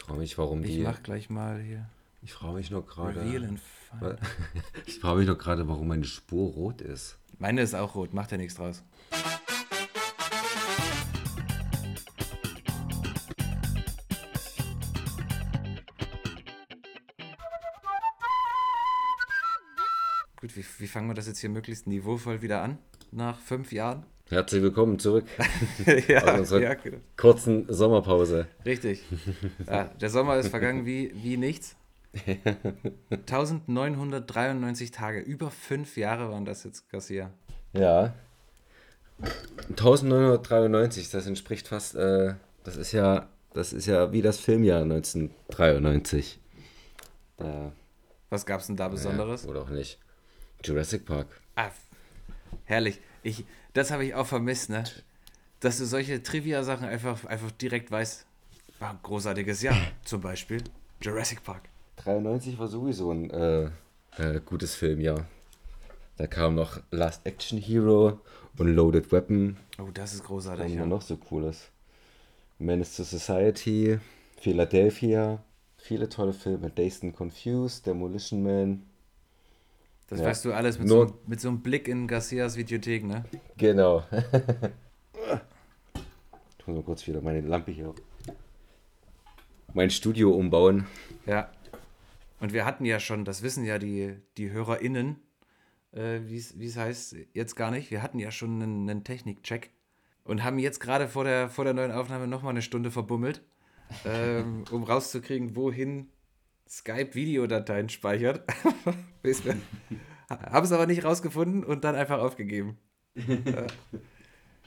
frage mich, warum Ich die. mach gleich mal hier. Ich frage mich noch gerade. Ich frage mich noch gerade, warum meine Spur rot ist. Meine ist auch rot, macht ja nichts draus. Gut, wie, wie fangen wir das jetzt hier möglichst niveauvoll wieder an? Nach fünf Jahren? Herzlich willkommen zurück ja, Aus unserer ja, genau. kurzen Sommerpause. richtig. Ja, der Sommer ist vergangen wie, wie nichts. 1993 Tage, über fünf Jahre waren das jetzt, Garcia. Ja. 1993, das entspricht fast, äh, das ist ja, das ist ja wie das Filmjahr 1993. Da, Was gab's denn da Besonderes? Ja, oder auch nicht. Jurassic Park. Ah, herrlich. Ich, das habe ich auch vermisst, ne? Dass du solche Trivia-Sachen einfach, einfach direkt weißt. War ein großartiges Jahr. Zum Beispiel Jurassic Park. 93 war sowieso ein äh, äh, gutes Filmjahr. Da kam noch Last Action Hero und Loaded Weapon. Oh, das ist großartig. wir Ja. noch so cooles? Menace to Society, Philadelphia, viele tolle Filme. Dazed and Confused, Demolition Man. Das Ja. weißt du alles mit, Nur- so, mit so einem Blick in Garcias Videothek, ne? Genau. ich muss mal kurz wieder meine Lampe hier. Mein Studio umbauen. Ja. Und wir hatten ja schon, das wissen ja die, die HörerInnen, äh, wie es heißt, jetzt gar nicht. Wir hatten ja schon einen, einen Technikcheck und haben jetzt gerade vor der, vor der neuen Aufnahme nochmal eine Stunde verbummelt, ähm, um rauszukriegen, wohin Skype Videodateien speichert. Haben es aber nicht rausgefunden und dann einfach aufgegeben.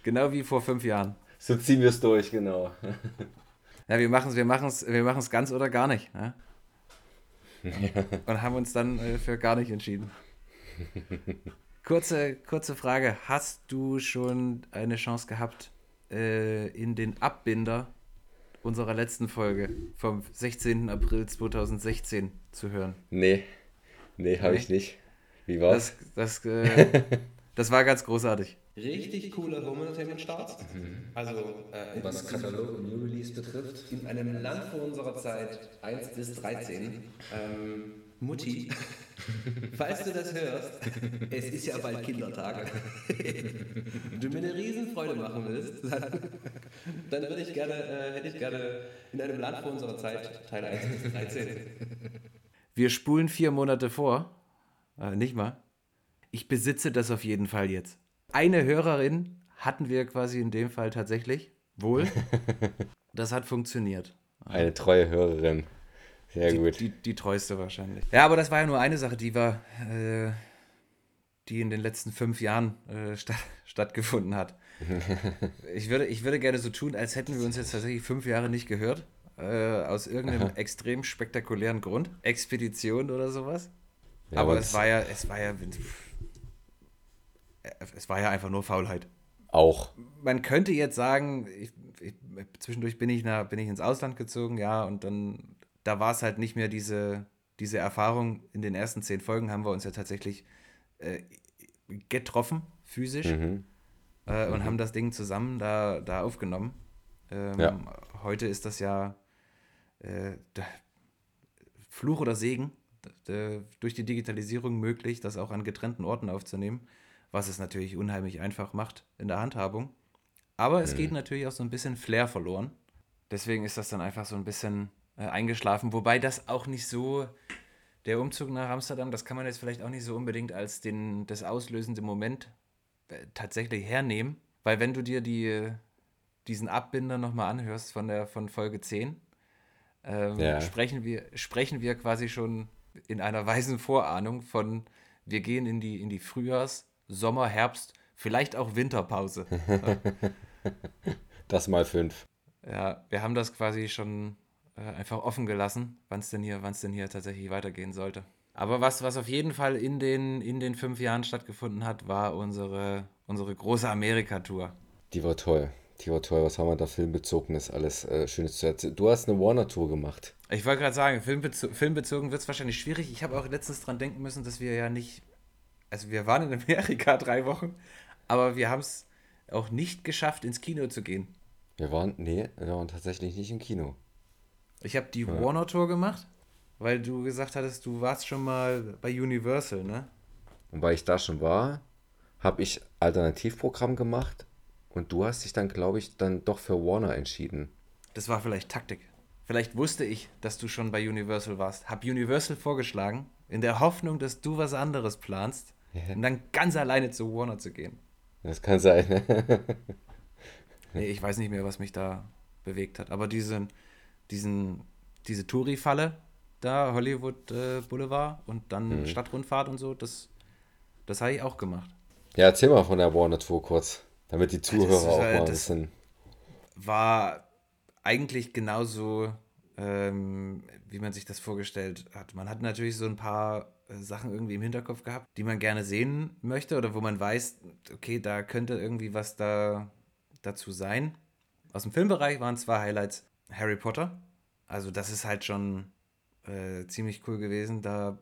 Genau wie vor fünf Jahren. So ziehen wir es durch, genau. Ja, wir machen es wir machen's, wir machen's ganz oder gar nicht. Ne? Und haben uns dann äh, für gar nicht entschieden. Kurze, kurze Frage. Hast du schon eine Chance gehabt, äh, in den Abbinder unserer letzten Folge vom 16. April 2016 zu hören? Nee. Nee, habe Nee? ich nicht. Wie war's? Das, das, äh, das war ganz großartig. Richtig cooler Home Entertainment Start. Also äh, Was Katalog und New Release betrifft. in einem Land vor unserer Zeit 1 bis 13. Ähm, Mutti, falls du das hörst, es ist ja bald Kindertag. du mir eine Riesenfreude machen willst, dann, dann würde ich gerne, äh, hätte ich gerne in einem Land vor unserer Zeit Teil 1 bis 13. Wir spulen vier Monate vor. Äh, nicht mal. Ich besitze das auf jeden Fall jetzt. Eine Hörerin hatten wir quasi in dem Fall tatsächlich. Wohl. Das hat funktioniert. Eine treue Hörerin. Sehr Die, gut. die, die treueste wahrscheinlich. Ja, aber das war ja nur eine Sache, die war, äh, die in den letzten fünf Jahren äh, statt, stattgefunden hat. ich, würde, ich würde gerne so tun, als hätten wir uns jetzt tatsächlich fünf Jahre nicht gehört. Äh, aus irgendeinem extrem spektakulären Grund. Expedition oder sowas. Ja, aber es es- war ja, es war ja, es war ja einfach nur Faulheit. Auch. Man könnte jetzt sagen, ich, ich, zwischendurch bin ich, nach, bin ich ins Ausland gezogen, ja, und dann, da war es halt nicht mehr diese, diese Erfahrung. In den ersten zehn Folgen haben wir uns ja tatsächlich äh, getroffen, physisch, Mhm. äh, und haben das Ding zusammen da, da aufgenommen. Ähm, Ja. Heute ist das ja äh, Fluch oder Segen, d- durch die Digitalisierung möglich, das auch an getrennten Orten aufzunehmen, was es natürlich unheimlich einfach macht in der Handhabung. Aber es geht natürlich auch so ein bisschen Flair verloren. Deswegen ist das dann einfach so ein bisschen äh, eingeschlafen, wobei das auch nicht so, der Umzug nach Amsterdam, das kann man jetzt vielleicht auch nicht so unbedingt als den, das auslösende Moment äh, tatsächlich hernehmen, weil wenn du dir die, äh, diesen Abbinder nochmal anhörst von der von Folge 10, ähm, Ja. sprechen, wir, sprechen wir quasi schon in einer weisen Vorahnung von, wir gehen in die, in die Frühjahrs-, Sommer-, Herbst-, vielleicht auch Winterpause. Das mal fünf. Ja, wir haben das quasi schon äh, einfach offen gelassen, wann es denn, hier- denn hier tatsächlich weitergehen sollte. Aber was, was auf jeden Fall in den, in den fünf Jahren stattgefunden hat, war unsere, unsere große Amerika-Tour. Die war toll. Die war toll. Was haben wir da filmbezogenes alles äh, Schönes zu erzählen? Du hast eine Warner-Tour gemacht. Ich wollte gerade sagen, filmbezo filmbezogen wird es wahrscheinlich schwierig. Ich habe auch letztens dran denken müssen, dass wir ja nicht, also wir waren in Amerika drei Wochen, aber wir haben es auch nicht geschafft, ins Kino zu gehen. Wir waren, nee, wir waren tatsächlich nicht im Kino. Ich habe die Warner Tour gemacht, weil du gesagt hattest, du warst schon mal bei Universal, ne? Und weil ich da schon war, habe ich Alternativprogramm gemacht und du hast dich dann, glaube ich, dann doch für Warner entschieden. Das war vielleicht Taktik. Vielleicht wusste ich, dass du schon bei Universal warst. Hab Universal vorgeschlagen, in der Hoffnung, dass du was anderes planst Ja. und dann ganz alleine zu Warner zu gehen. Das kann sein. ne? Nee, ich weiß nicht mehr, was mich da bewegt hat. Aber diesen, diesen, diese Touri-Falle da, Hollywood äh, Boulevard und dann Stadtrundfahrt und so, das, das habe ich auch gemacht. ja, erzähl mal von der Warner Tour kurz, damit die Zuhörer ist auch halt- mal ein das- bisschen. War eigentlich genauso, ähm, wie man sich das vorgestellt hat. Man hat natürlich so ein paar äh, Sachen irgendwie im Hinterkopf gehabt, die man gerne sehen möchte oder wo man weiß, okay, da könnte irgendwie was da dazu sein. Aus dem Filmbereich waren zwei Highlights Harry Potter. Also das ist halt schon äh, ziemlich cool gewesen, da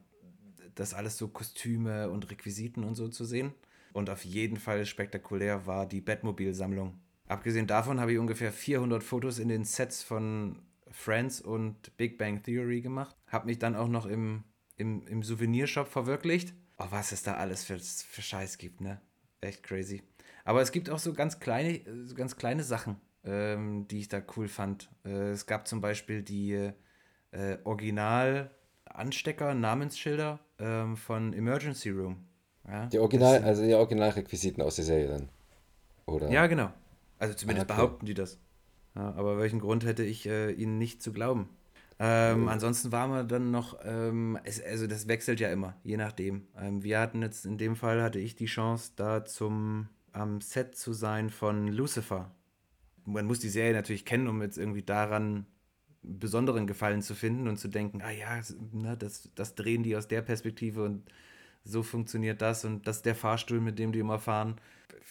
das alles so Kostüme und Requisiten und so zu sehen. Und auf jeden Fall spektakulär war die Batmobil-Sammlung. Abgesehen davon habe ich ungefähr 400 Fotos in den Sets von Friends und Big Bang Theory gemacht. Habe mich dann auch noch im, im, im Souvenirshop verwirklicht. Oh, was es da alles für, für Scheiß gibt, ne? Echt crazy. Aber es gibt auch so ganz kleine, so ganz kleine Sachen, ähm, die ich da cool fand. Äh, es gab zum Beispiel die äh, Original-Anstecker, Namensschilder ähm, von Emergency Room. Ja, Die Original, das- also die Originalrequisiten aus der Serie dann. Oder? ja, genau. Also zumindest Ah, okay. behaupten die das. Ja, aber welchen Grund hätte ich, äh, ihnen nicht zu glauben? Ähm, Ansonsten waren wir dann noch, ähm, es, also das wechselt ja immer, je nachdem. Ähm, wir hatten jetzt, in dem Fall hatte ich die Chance, da zum am Set zu sein von Lucifer. Man muss die Serie natürlich kennen, um jetzt irgendwie daran besonderen Gefallen zu finden und zu denken, ah ja, ne, das, das drehen die aus der Perspektive und so funktioniert das und das ist der Fahrstuhl, mit dem die immer fahren.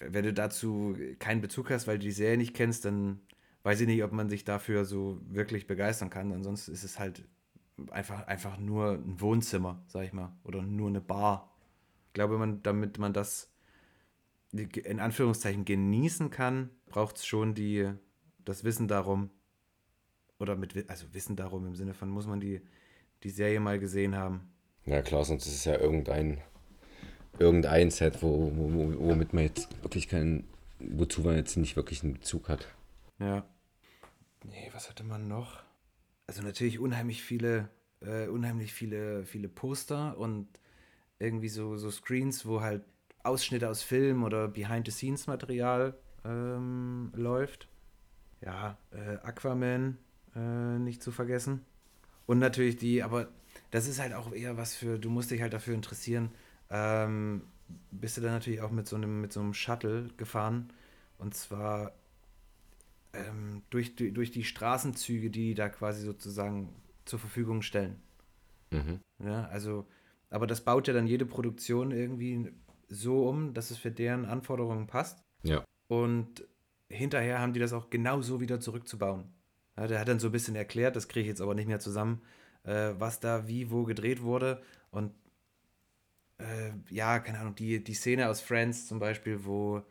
Wenn du dazu keinen Bezug hast, weil du die Serie nicht kennst, dann weiß ich nicht, ob man sich dafür so wirklich begeistern kann. Ansonsten ist es halt einfach, einfach nur ein Wohnzimmer, sag ich mal, oder nur eine Bar. Ich glaube, man, damit man das in Anführungszeichen genießen kann, braucht es schon die, das Wissen darum, oder mit, also Wissen darum im Sinne von, muss man die, die Serie mal gesehen haben. Ja klar, sonst ist es ja irgendein, irgendein Set, wo, wo, wo- womit man jetzt wirklich keinen, wozu man jetzt nicht wirklich einen Bezug hat. Ja. Nee, was hatte man noch? Also natürlich unheimlich viele, äh, unheimlich viele, viele Poster und irgendwie so, so Screens, wo halt Ausschnitte aus Film oder Behind-the-Scenes-Material ähm, läuft. Ja, äh, Aquaman äh, nicht zu vergessen. Und natürlich die, aber das ist halt auch eher was für, du musst dich halt dafür interessieren. Ähm, bist du dann natürlich auch mit so einem, mit so einem Shuttle gefahren. Und zwar ähm, durch, die- durch die Straßenzüge, die die da quasi sozusagen zur Verfügung stellen. Mhm. Ja, also, aber das baut ja dann jede Produktion irgendwie so um, dass es für deren Anforderungen passt. Ja. Und hinterher haben die das auch genau so wieder zurückzubauen. Ja, der hat dann so ein bisschen erklärt, das kriege ich jetzt aber nicht mehr zusammen, äh, was da wie wo gedreht wurde. Und äh, ja, keine Ahnung, die, die Szene aus Friends zum Beispiel, wo,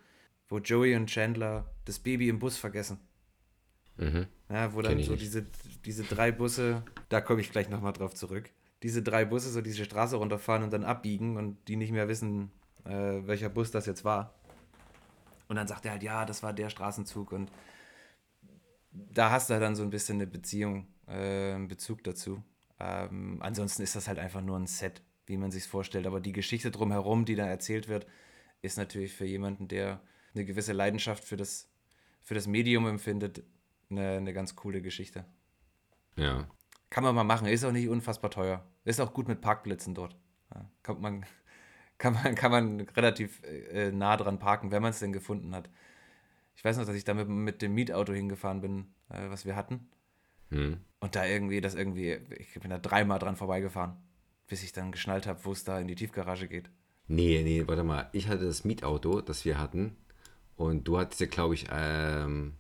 wo Joey und Chandler das Baby im Bus vergessen. Mhm. Ja, wo dann so nicht. diese, diese drei Busse, da komme ich gleich nochmal drauf zurück, diese drei Busse so diese Straße runterfahren und dann abbiegen und die nicht mehr wissen, äh, welcher Bus das jetzt war. Und dann sagt er halt, ja, das war der Straßenzug und da hast du dann so ein bisschen eine Beziehung, äh, einen Bezug dazu. Ähm, ansonsten ist das halt einfach nur ein Set, wie man sich vorstellt. Aber die Geschichte drumherum, die da erzählt wird, ist natürlich für jemanden, der eine gewisse Leidenschaft für das, für das Medium empfindet, eine, eine ganz coole Geschichte. Ja. Kann man mal machen, ist auch nicht unfassbar teuer. Ist auch gut mit Parkplätzen dort. Ja, kommt man, kann, man, kann man relativ äh, nah dran parken, wenn man es denn gefunden hat. Ich weiß noch, dass ich da mit, dem Mietauto hingefahren bin, äh, was wir hatten. Hm. Und da irgendwie, das irgendwie, ich bin da dreimal dran vorbeigefahren, bis ich dann geschnallt habe, wo es da in die Tiefgarage geht. Nee, nee, warte mal. Ich hatte das Mietauto, das wir hatten. Und du hattest ja, glaube ich, ähm,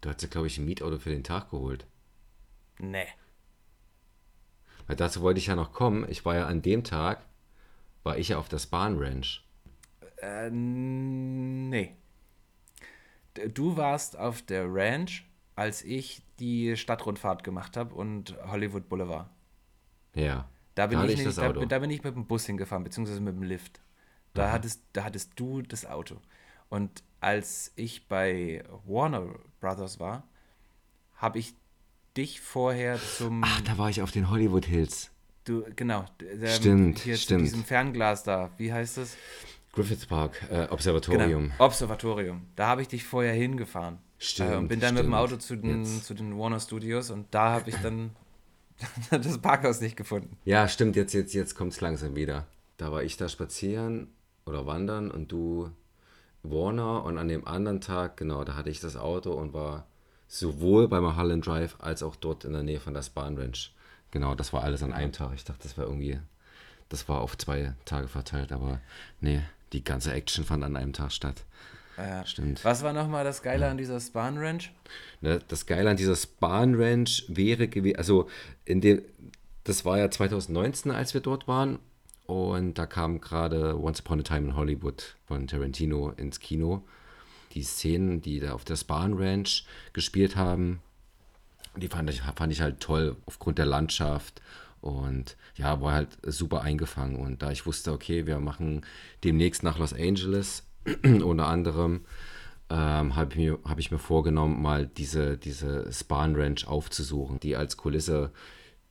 du hattest ja, glaube ich, ein Mietauto für den Tag geholt. Nee. Weil dazu wollte ich ja noch kommen. Ich war ja an dem Tag, war ich ja auf der Span Ranch. Äh, nee. Du warst auf der Ranch, als ich die Stadtrundfahrt gemacht habe und Hollywood Boulevard. Ja. Da bin, Da ich, ich nicht, da, da bin ich mit dem Bus hingefahren, beziehungsweise mit dem Lift. Da hattest, da hattest du das Auto. Und als ich bei Warner Brothers war, habe ich dich vorher zum. Ach, da war ich auf den Hollywood Hills. Du, genau. Der, Stimmt, hier stimmt. Zu diesem Fernglas da. Wie heißt das? Griffith Park, äh, Observatorium. Genau. Observatorium. Da habe ich dich vorher hingefahren. Stimmt, Äh, und bin dann mit dem stimmt. Auto zu den, Jetzt. zu den Warner Studios und da habe ich dann das Parkhaus nicht gefunden. Ja, stimmt, jetzt, jetzt, jetzt kommt es langsam wieder. Da war ich da spazieren oder wandern und du Warner und an dem anderen Tag, genau, da hatte ich das Auto und war sowohl bei Mulholland Drive als auch dort in der Nähe von der Spahn Ranch. Genau, das war alles an einem Tag. Ich dachte, das war irgendwie, das war auf zwei Tage verteilt, aber nee, die ganze Action fand an einem Tag statt. Ja. Stimmt. Was war nochmal das Geile an dieser Span Ranch? Ne, das Geile an dieser Spahn Ranch wäre gewesen, also in dem, das war ja 2019, als wir dort waren. Und da kam gerade Once Upon a Time in Hollywood von Tarantino ins Kino. Die Szenen, die da auf der Spahn Ranch gespielt haben, die fand ich, fand ich halt toll aufgrund der Landschaft. Und ja, war halt super eingefangen. Und da ich wusste, okay, wir machen demnächst nach Los Angeles, unter anderem, ähm, habe ich, mir- hab ich mir vorgenommen, mal diese, diese Spahn Ranch aufzusuchen, die als Kulisse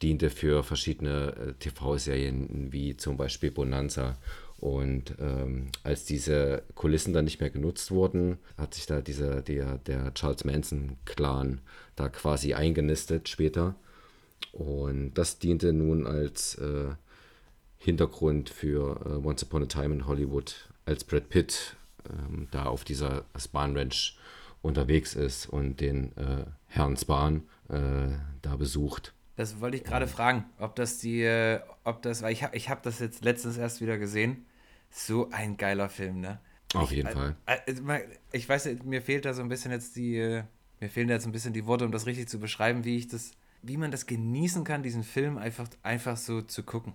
diente für verschiedene äh, TV-Serien, wie zum Beispiel Bonanza. Und ähm, als diese Kulissen dann nicht mehr genutzt wurden, hat sich da dieser, der, der Charles Manson-Clan da quasi eingenistet später. Und das diente nun als äh, Hintergrund für äh, Once Upon a Time in Hollywood, als Brad Pitt ähm, da auf dieser Spahn Ranch unterwegs ist und den äh, Herrn Spahn äh, da besucht. Das wollte ich gerade fragen, ob das die, äh, ob das, weil ich habe ich hab das jetzt letztens erst wieder gesehen. So ein geiler Film, ne? Auf jeden Fall. Äh, äh, mal- Ich weiß, mir fehlt da so ein bisschen jetzt die, äh, mir fehlen da jetzt ein bisschen die Worte, um das richtig zu beschreiben, wie ich das, wie man das genießen kann, diesen Film einfach, einfach so zu gucken.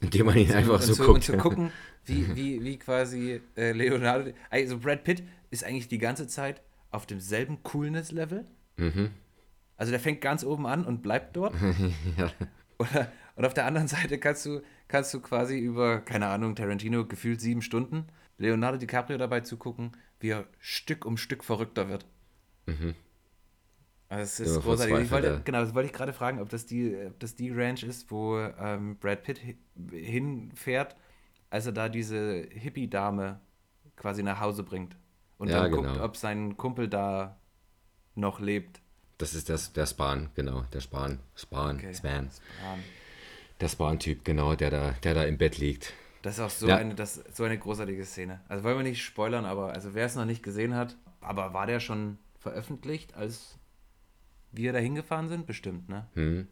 Indem man ihn einfach und, so zu, guckt. und zu gucken, wie, wie, wie quasi äh, Leonardo, also Brad Pitt ist eigentlich die ganze Zeit auf demselben Coolness-Level. Mhm. Also der fängt ganz oben an und bleibt dort. ja. Oder, und auf der anderen Seite kannst du, kannst du quasi über, keine Ahnung, Tarantino gefühlt sieben Stunden Leonardo DiCaprio dabei zugucken, wie er Stück um Stück verrückter wird. Also es ist Ja, großartig. Ich wollte, genau, das wollte ich gerade fragen, ob das die, ob das die Ranch ist, wo ähm, Brad Pitt hi- hinfährt, als er da diese Hippie-Dame quasi nach Hause bringt. Und Ja, dann guckt, genau. ob sein Kumpel da noch lebt. Das ist das, der Spahn, genau, der Spahn. Spahn, Okay. Span. Ah, Der Spahn-Typ, genau, der da, der da im Bett liegt. Das ist auch so, Ja. eine, das, so eine großartige Szene. Also wollen wir nicht spoilern, aber also wer es noch nicht gesehen hat, aber war der schon veröffentlicht, als wir da hingefahren sind? Bestimmt, ne? Hm.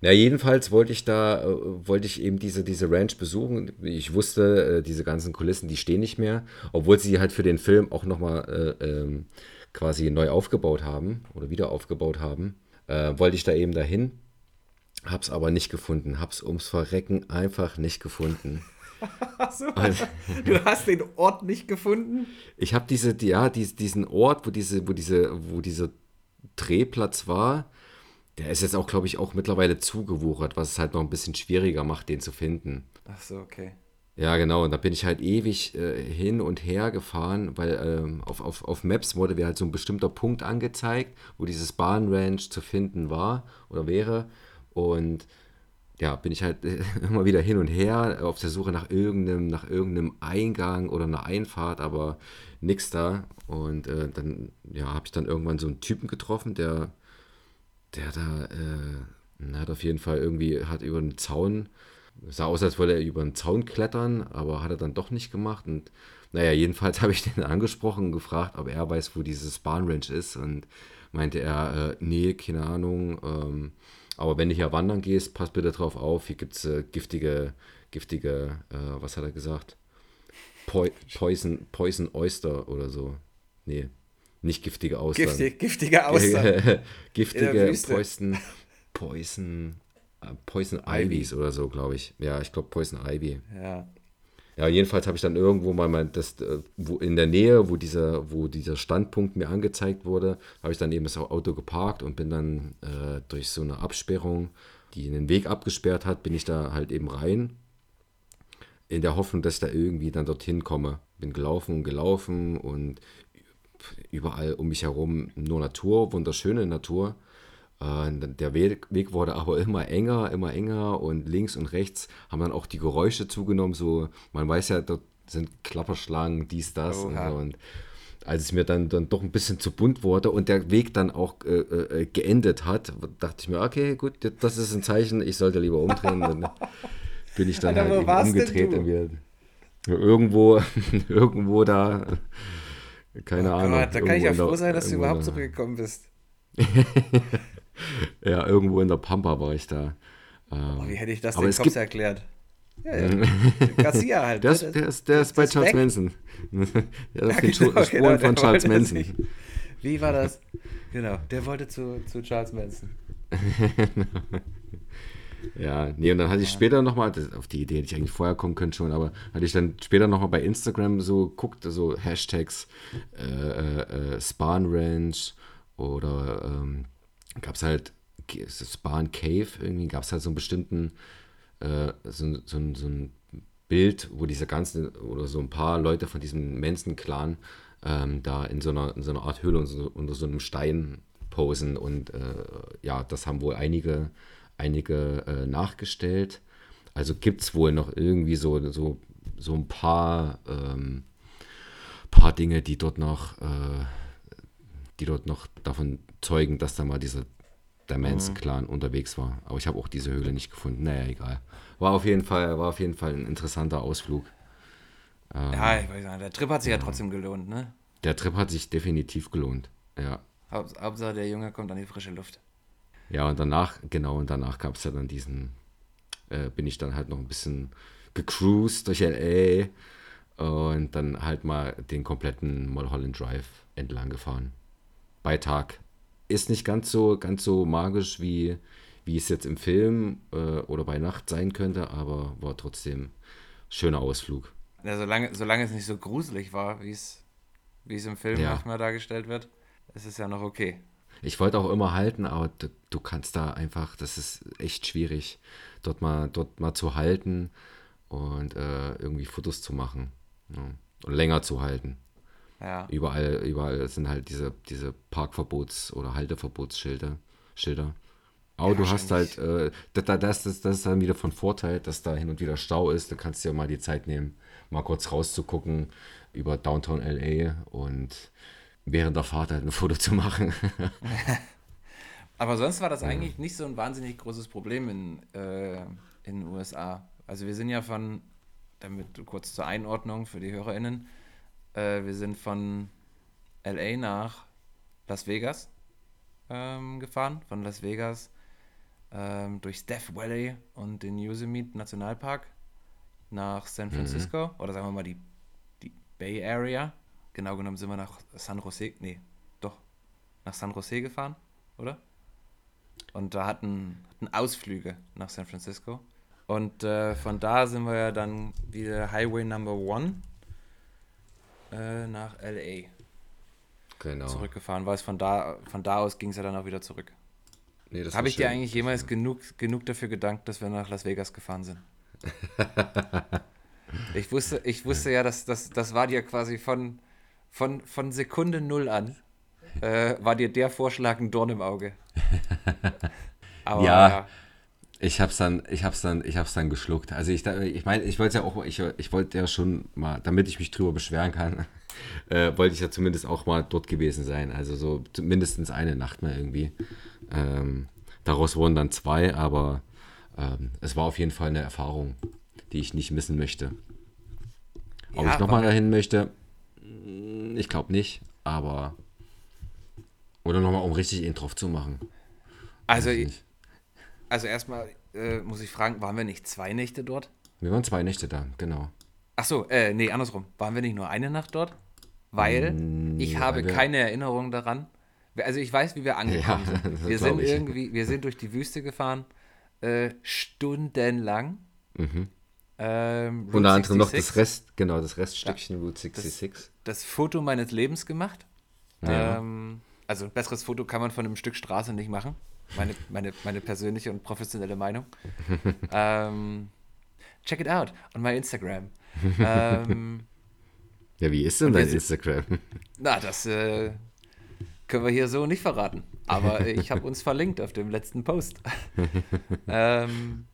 Na, jedenfalls wollte ich da, äh, wollte ich eben diese, diese Ranch besuchen. Ich wusste, äh, diese ganzen Kulissen, die stehen nicht mehr, obwohl sie halt für den Film auch nochmal äh, ähm, quasi neu aufgebaut haben oder wieder aufgebaut haben. Äh, wollte ich da eben dahin, hab's aber nicht gefunden, hab's ums Verrecken einfach nicht gefunden. Achso, du hast den Ort nicht gefunden? Ich habe diese, die- ja, dies- diesen Ort, wo diese, wo diese, wo dieser Drehplatz war, der ist jetzt auch, glaube ich, auch mittlerweile zugewuchert, was es halt noch ein bisschen schwieriger macht, den zu finden. Achso, okay. Ja, genau. Und da bin ich halt ewig äh, hin und her gefahren, weil ähm, auf, auf, auf Maps wurde mir halt so ein bestimmter Punkt angezeigt, wo dieses Bahnranch zu finden war oder wäre. Und ja, bin ich halt immer wieder hin und her auf der Suche nach irgendeinem, nach irgendeinem Eingang oder einer Einfahrt, aber nix da. Und äh, dann, ja, habe ich dann irgendwann so einen Typen getroffen, der, der da, äh, hat auf jeden Fall irgendwie, hat über einen Zaun, sah aus, als wollte er über einen Zaun klettern, aber hat er dann doch nicht gemacht. Und naja, jedenfalls habe ich den angesprochen und gefragt, ob er weiß, wo dieses Bahnranch ist. Und meinte er, äh, nee, keine Ahnung. Ähm, aber wenn du hier wandern gehst, pass bitte drauf auf. Hier gibt es äh, giftige, giftige, äh, was hat er gesagt? Poi Poison, Poison Oyster oder so. Nee, nicht giftige Austern. Giftig, giftige Austern. Giftige. Poison, Poison, äh, Poison Ivys oder so, glaube ich. Ja, ich glaube Poison Ivy. ja. Ja, jedenfalls habe ich dann irgendwo mal mein, das, äh, wo in der Nähe, wo dieser, wo dieser Standpunkt mir angezeigt wurde, habe ich dann eben das Auto geparkt und bin dann äh, durch so eine Absperrung, die den Weg abgesperrt hat, bin ich da halt eben rein. In der Hoffnung, dass ich da irgendwie dann dorthin komme. Bin gelaufen und gelaufen und überall um mich herum nur Natur, wunderschöne Natur. Äh, der Weg, wurde aber immer enger, immer enger und links und rechts haben dann auch die Geräusche zugenommen. So, man weiß ja, dort sind Klapperschlangen, dies, das und, so. und als es mir dann, dann doch ein bisschen zu bunt wurde und der Weg dann auch äh, äh, geendet hat, dachte ich mir, okay, gut, das ist ein Zeichen, ich sollte lieber umdrehen. dann bin ich dann Alter, halt umgedreht. Irgendwo, irgendwo da, keine oh Ahnung. Gott, da kann ich ja froh sein, dass du überhaupt zurückgekommen bist. ja, irgendwo in der Pampa war ich da. Ähm, oh, wie hätte ich das den Cops erklärt? Ja, ja. Garcia halt. Der ist, der ist, der ist bei Charles weg. Manson. der ist den genau, Spuren genau, von Charles Manson. Wie war das? Genau, der wollte zu, zu Charles Manson. ja, nee, und dann hatte ich ja. später nochmal, auf die Idee hätte ich eigentlich vorher kommen können schon, aber hatte ich dann später nochmal bei Instagram so guckt, so Hashtags äh, äh, äh Span Ranch oder ähm, gab es halt Span Cave, irgendwie gab es halt so einen bestimmten, äh, so, so, so, ein Bild, wo diese ganzen oder so ein paar Leute von diesem Manson-Clan ähm, da in so, einer, in so einer Art Höhle unter so, unter so einem Stein posen und äh, ja, das haben wohl einige, einige äh, nachgestellt. Also gibt es wohl noch irgendwie so, so, so ein paar, ähm, paar Dinge, die dort noch, äh, die dort noch davon zeugen, dass da mal dieser der Mans-Clan mhm. unterwegs war. Aber ich habe auch diese Höhle nicht gefunden. Naja, egal. War auf jeden Fall, war auf jeden Fall ein interessanter Ausflug. Ähm, ja, ich weiß nicht, der Trip hat sich ja, ja trotzdem gelohnt, ne? Der Trip hat sich definitiv gelohnt, ja. Hauptsache der Junge kommt an die frische Luft. Ja, und danach, genau, und danach gab es ja dann diesen, äh, bin ich dann halt noch ein bisschen gecruised durch L.A. und dann halt mal den kompletten Mulholland Drive entlang gefahren. Bei Tag ist nicht ganz so, ganz so magisch, wie, wie es jetzt im Film äh, oder bei Nacht sein könnte, aber war trotzdem schöner Ausflug. Ja, solange, solange es nicht so gruselig war, wie es, wie es im Film ja. manchmal dargestellt wird, ist es ja noch okay. Ich wollte auch immer halten, aber du, du, kannst da einfach, das ist echt schwierig, dort mal, dort mal zu halten und äh, irgendwie Fotos zu machen ja, und länger zu halten. Ja. Überall, überall sind halt diese, diese Parkverbots- oder Halteverbotsschilder. Schilder. Aber ja, du hast halt, äh, das, das, das, das ist dann wieder von Vorteil, dass da hin und wieder Stau ist. Da kannst du ja mal die Zeit nehmen, mal kurz rauszugucken über Downtown LA und während der Fahrt halt ein Foto zu machen. Aber sonst war das eigentlich nicht so ein wahnsinnig großes Problem in, äh, in den USA. Also wir sind ja von, damit kurz zur Einordnung für die HörerInnen, äh, wir sind von LA nach Las Vegas ähm, gefahren, von Las Vegas ähm, durch Death Valley und den Yosemite Nationalpark nach San mhm. Francisco mhm. oder sagen wir mal die, die Bay Area. Genau genommen sind wir nach San Jose, nee, doch, nach San Jose gefahren, oder? Und da hatten, hatten Ausflüge nach San Francisco. Und äh, von da sind wir ja dann wieder Highway Number One äh, nach LA genau. zurückgefahren, weil es von da, von da aus ging es ja dann auch wieder zurück. Nee, Habe ich schön. dir eigentlich jemals genug, genug dafür gedankt, dass wir nach Las Vegas gefahren sind? ich, wusste, ich wusste ja, dass das, das war dir quasi von, von, von Sekunde null an, äh, war dir der Vorschlag ein Dorn im Auge. Aber ja. ja ich hab's dann, ich hab's dann, ich hab's dann geschluckt. Also ich, ich meine, ich wollte ja auch, ich, ich wollte ja schon mal, damit ich mich drüber beschweren kann, äh, wollte ich ja zumindest auch mal dort gewesen sein. Also so mindestens eine Nacht mal irgendwie. Ähm, daraus wurden dann zwei, aber ähm, es war auf jeden Fall eine Erfahrung, die ich nicht missen möchte. Ob ja, ich nochmal dahin möchte, mm, ich glaube nicht, aber oder nochmal, um richtig ihn drauf zu machen. Also ich, also erstmal äh, muss ich fragen, waren wir nicht zwei Nächte dort? Wir waren zwei Nächte da, genau. Ach so, äh, nee, andersrum. Waren wir nicht nur eine Nacht dort? Weil mm, ich habe wir... keine Erinnerung daran. Also ich weiß, wie wir angekommen ja, sind. Wir sind irgendwie, wir sind durch die Wüste gefahren, äh, stundenlang. Mhm. ähm, Unter anderem noch 66, das Rest, genau, das Reststückchen Route 66. das Foto meines Lebens gemacht. Ja. Ähm, also ein besseres Foto kann man von einem Stück Straße nicht machen. Meine, meine, meine persönliche und professionelle Meinung. ähm, check it out on my Instagram. ähm, Ja, wie ist denn dein Instagram? na, das äh, können wir hier so nicht verraten. Aber ich habe uns verlinkt auf dem letzten Post. ähm,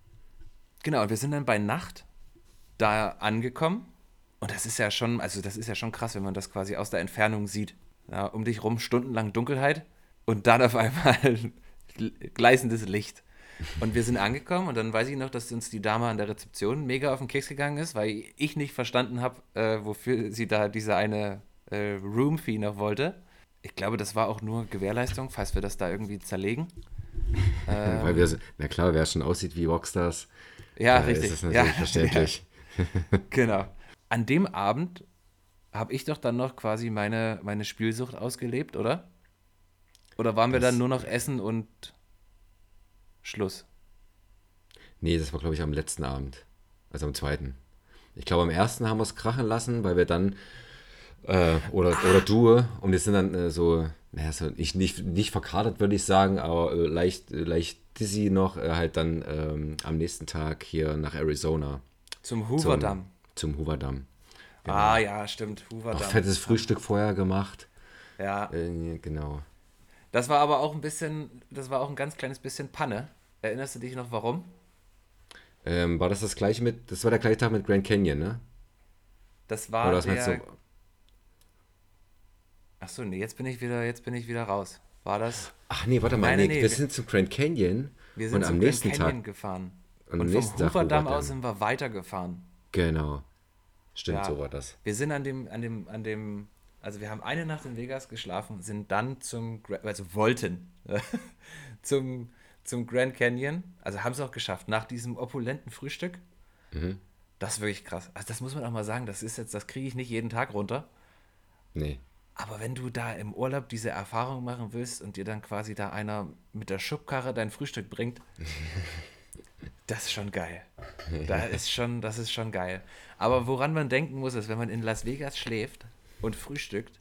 genau, und wir sind dann bei Nacht da angekommen. Und das ist ja schon, also das ist ja schon krass, wenn man das quasi aus der Entfernung sieht. Ja, um dich rum stundenlang Dunkelheit und dann auf einmal gleißendes Licht. Und wir sind angekommen und dann weiß ich noch, dass uns die Dame an der Rezeption mega auf den Keks gegangen ist, weil ich nicht verstanden habe, äh, wofür sie da diese eine äh, Room-Fee noch wollte. Ich glaube, das war auch nur Gewährleistung, falls wir das da irgendwie zerlegen. Ähm, Weil wir, na klar, wer schon aussieht wie Rockstars, Ja, äh, richtig. ist das natürlich ja, verständlich. Genau. An dem Abend habe ich doch dann noch quasi meine, meine Spielsucht ausgelebt, oder? Oder waren wir Das- dann nur noch Essen und Schluss? Nee, das war, glaube ich, am letzten Abend. Also am zweiten. Ich glaube, am ersten haben wir es krachen lassen, weil wir dann, äh, oder, oder du, und wir sind dann äh, so, naja, so ich nicht, nicht verkadert, würde ich sagen, aber äh, leicht, leicht dizzy noch, äh, halt dann ähm, am nächsten Tag hier nach Arizona Zum zum, Hoover-Damm. zum Hoover-Damm. Ah ja, stimmt, Auch Hoover-Damm. fettes Frühstück vorher gemacht. Ja, Äh, genau. Das war aber auch ein bisschen, das war auch ein ganz kleines bisschen Panne. Erinnerst du dich noch warum? Ähm, war das das gleiche mit, das war der gleiche Tag mit Grand Canyon, ne? Das war Oder der... du? Ach so, nee, jetzt bin ich wieder, jetzt bin ich wieder raus. War das? Ach nee, warte mal, Nein, nee, nee, wir wir- sind zum Grand Canyon Wir sind und zum am Grand nächsten Canyon Tag, gefahren. und am Und vom nächsten Tag Hoover-Damm Hoover-Damm. aus sind wir weitergefahren. genau. Stimmt, Ja. so war das. Wir sind an dem, an dem, an dem, also wir haben eine Nacht in Vegas geschlafen, sind dann zum, also wollten, zum, zum Grand Canyon, also haben es auch geschafft, nach diesem opulenten Frühstück. Mhm. Das ist wirklich krass. Also das muss man auch mal sagen, das ist jetzt, das kriege ich nicht jeden Tag runter. Nee. Aber wenn du da im Urlaub diese Erfahrung machen willst und dir dann quasi da einer mit der Schubkarre dein Frühstück bringt, das ist schon geil. Da ist schon, das ist schon geil. Aber woran man denken muss, ist, wenn man in Las Vegas schläft und frühstückt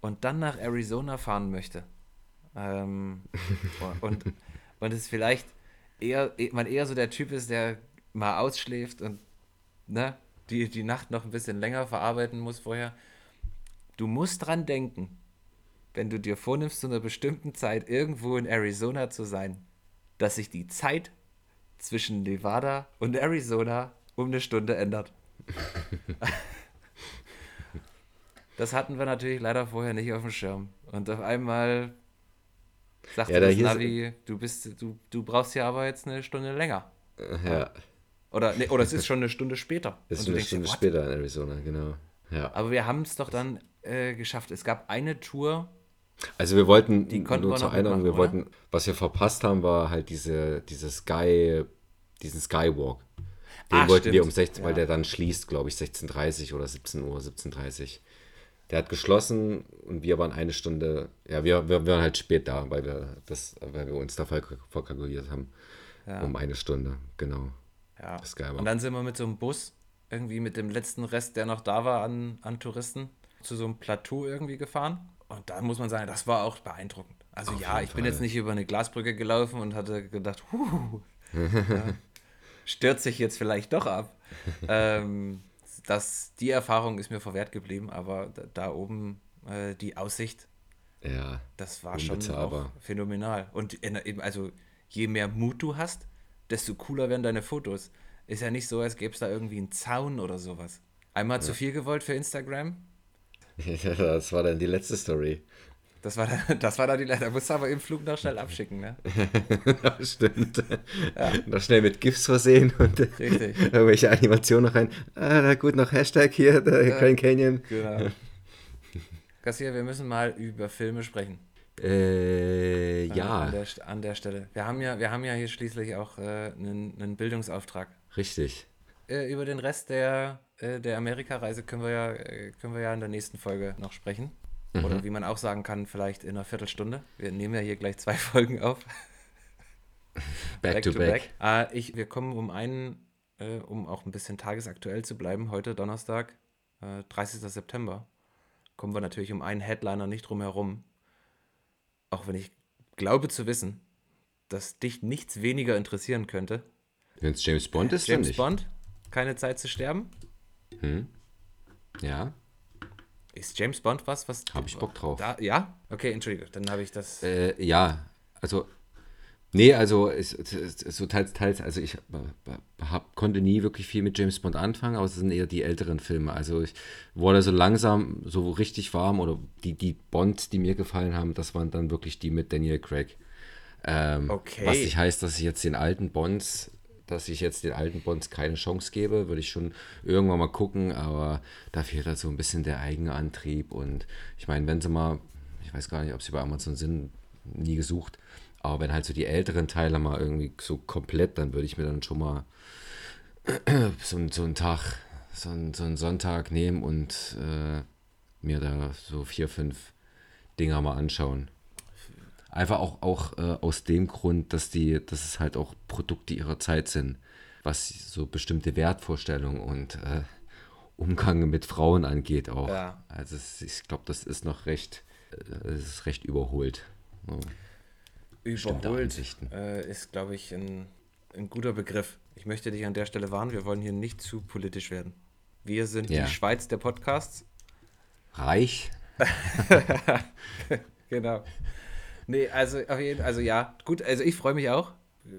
und dann nach Arizona fahren möchte ähm, und, und es vielleicht eher, man eher so der Typ ist, der mal ausschläft und ne, die, die Nacht noch ein bisschen länger verarbeiten muss vorher. Du musst dran denken, wenn du dir vornimmst, zu einer bestimmten Zeit irgendwo in Arizona zu sein, dass sich die Zeit zwischen Nevada und Arizona um eine Stunde ändert. das hatten wir natürlich leider vorher nicht auf dem Schirm. Und auf einmal sagt Ja, da das hier ist- Navi, du bist, du, du brauchst ja aber jetzt eine Stunde länger. Ja, Oder, nee, oder es ist schon eine Stunde später. ist Und du eine dir, Stunde "What?" später in Arizona, genau. Ja. Aber wir haben es doch dann äh, geschafft. Es gab eine Tour, Also wir wollten, Die konnten nur wir zur Erinnerung, wir wollten, was wir verpasst haben, war halt diese, diese Sky, diesen Skywalk. Den Ah, wollten wir stimmt. um 16, weil Ja. der dann schließt, glaube ich, 16.30 oder 17 Uhr, 17.30 Der hat geschlossen und wir waren eine Stunde, ja, wir, wir waren halt spät da, weil wir das, weil wir uns da voll verkalkuliert haben. Ja. Um eine Stunde, genau. Ja. Das ist geil, Und dann sind wir mit so einem Bus, irgendwie mit dem letzten Rest, der noch da war an, an Touristen, zu so einem Plateau irgendwie gefahren. Und da muss man sagen, das war auch beeindruckend. Also Auf ja, ich bin Fall. jetzt nicht über eine Glasbrücke gelaufen und hatte gedacht, huh, ja, stört sich jetzt vielleicht doch ab. ähm, das, die Erfahrung ist mir verwehrt geblieben, aber da, da oben äh, die Aussicht, Ja, das war schon Unbezahlbar. auch phänomenal. Und in, eben, also je mehr Mut du hast, desto cooler werden deine Fotos. Ist ja nicht so, als gäbe es da irgendwie einen Zaun oder sowas. Einmal zu viel gewollt für Instagram. das war dann die letzte Story. Das war, da, das war da die Da musst du aber im Flug noch schnell abschicken, ne? Ja, Stimmt. Noch schnell mit GIFs versehen und Richtig. irgendwelche Animationen noch rein. Ah, na gut, noch Hashtag hier, der Grand Canyon. Genau. Kassier, wir müssen mal über Filme sprechen. Äh, An ja, der, St- an der Stelle. Wir haben ja, wir haben ja hier schließlich auch äh, einen, einen Bildungsauftrag. richtig. Äh, über den Rest der, äh, der Amerikareise können wir, ja, äh, können wir ja in der nächsten Folge noch sprechen. Oder wie man auch sagen kann, vielleicht in einer Viertelstunde. Wir nehmen ja hier gleich zwei Folgen auf. Back, to, back. Ah, ich, wir kommen um einen äh, um auch ein bisschen tagesaktuell zu bleiben, heute Donnerstag, äh, 30. September, kommen wir natürlich um einen Headliner nicht drum herum. Auch wenn ich glaube zu wissen, dass dich nichts weniger interessieren könnte. Wenn es James Bond ist, James. Bond, keine Zeit zu sterben. Ja, Ist James Bond was, was. Habe ich Bock drauf. Da, ja? Okay, entschuldige, dann habe ich das. äh, ja, also, nee, also, es, so teils, teils, also ich hab, konnte nie wirklich viel mit James Bond anfangen, aber es sind eher die älteren Filme. Also ich wurde so langsam so richtig warm oder die, die Bonds, die mir gefallen haben, das waren dann wirklich die mit Daniel Craig. Ähm, Okay. Was nicht heißt, dass ich jetzt den alten Bonds, dass ich jetzt den alten Bonds keine Chance gebe, würde ich schon irgendwann mal gucken, aber da fehlt halt so ein bisschen der eigene Antrieb und ich meine, wenn sie mal, ich weiß gar nicht, ob sie bei Amazon sind, nie gesucht, aber wenn halt so die älteren Teile mal irgendwie so komplett, dann würde ich mir dann schon mal so, einen- so einen Tag, so einen, so einen Sonntag nehmen und äh, mir da so vier, fünf Dinger mal anschauen. Einfach auch, auch äh, aus dem Grund, dass die, dass es halt auch Produkte ihrer Zeit sind, was so bestimmte Wertvorstellungen und äh, Umgang mit Frauen angeht auch. Ja. Also es, ich glaube, das ist noch recht, äh, es ist recht überholt. So. Überholt äh, ist, glaube ich, ein, ein guter Begriff. Ich möchte dich an der Stelle warnen, wir wollen hier nicht zu politisch werden. Wir sind Ja. die Schweiz der Podcasts. Reich, Genau. Nee, also auf jeden also ja, gut, also ich freue mich auch.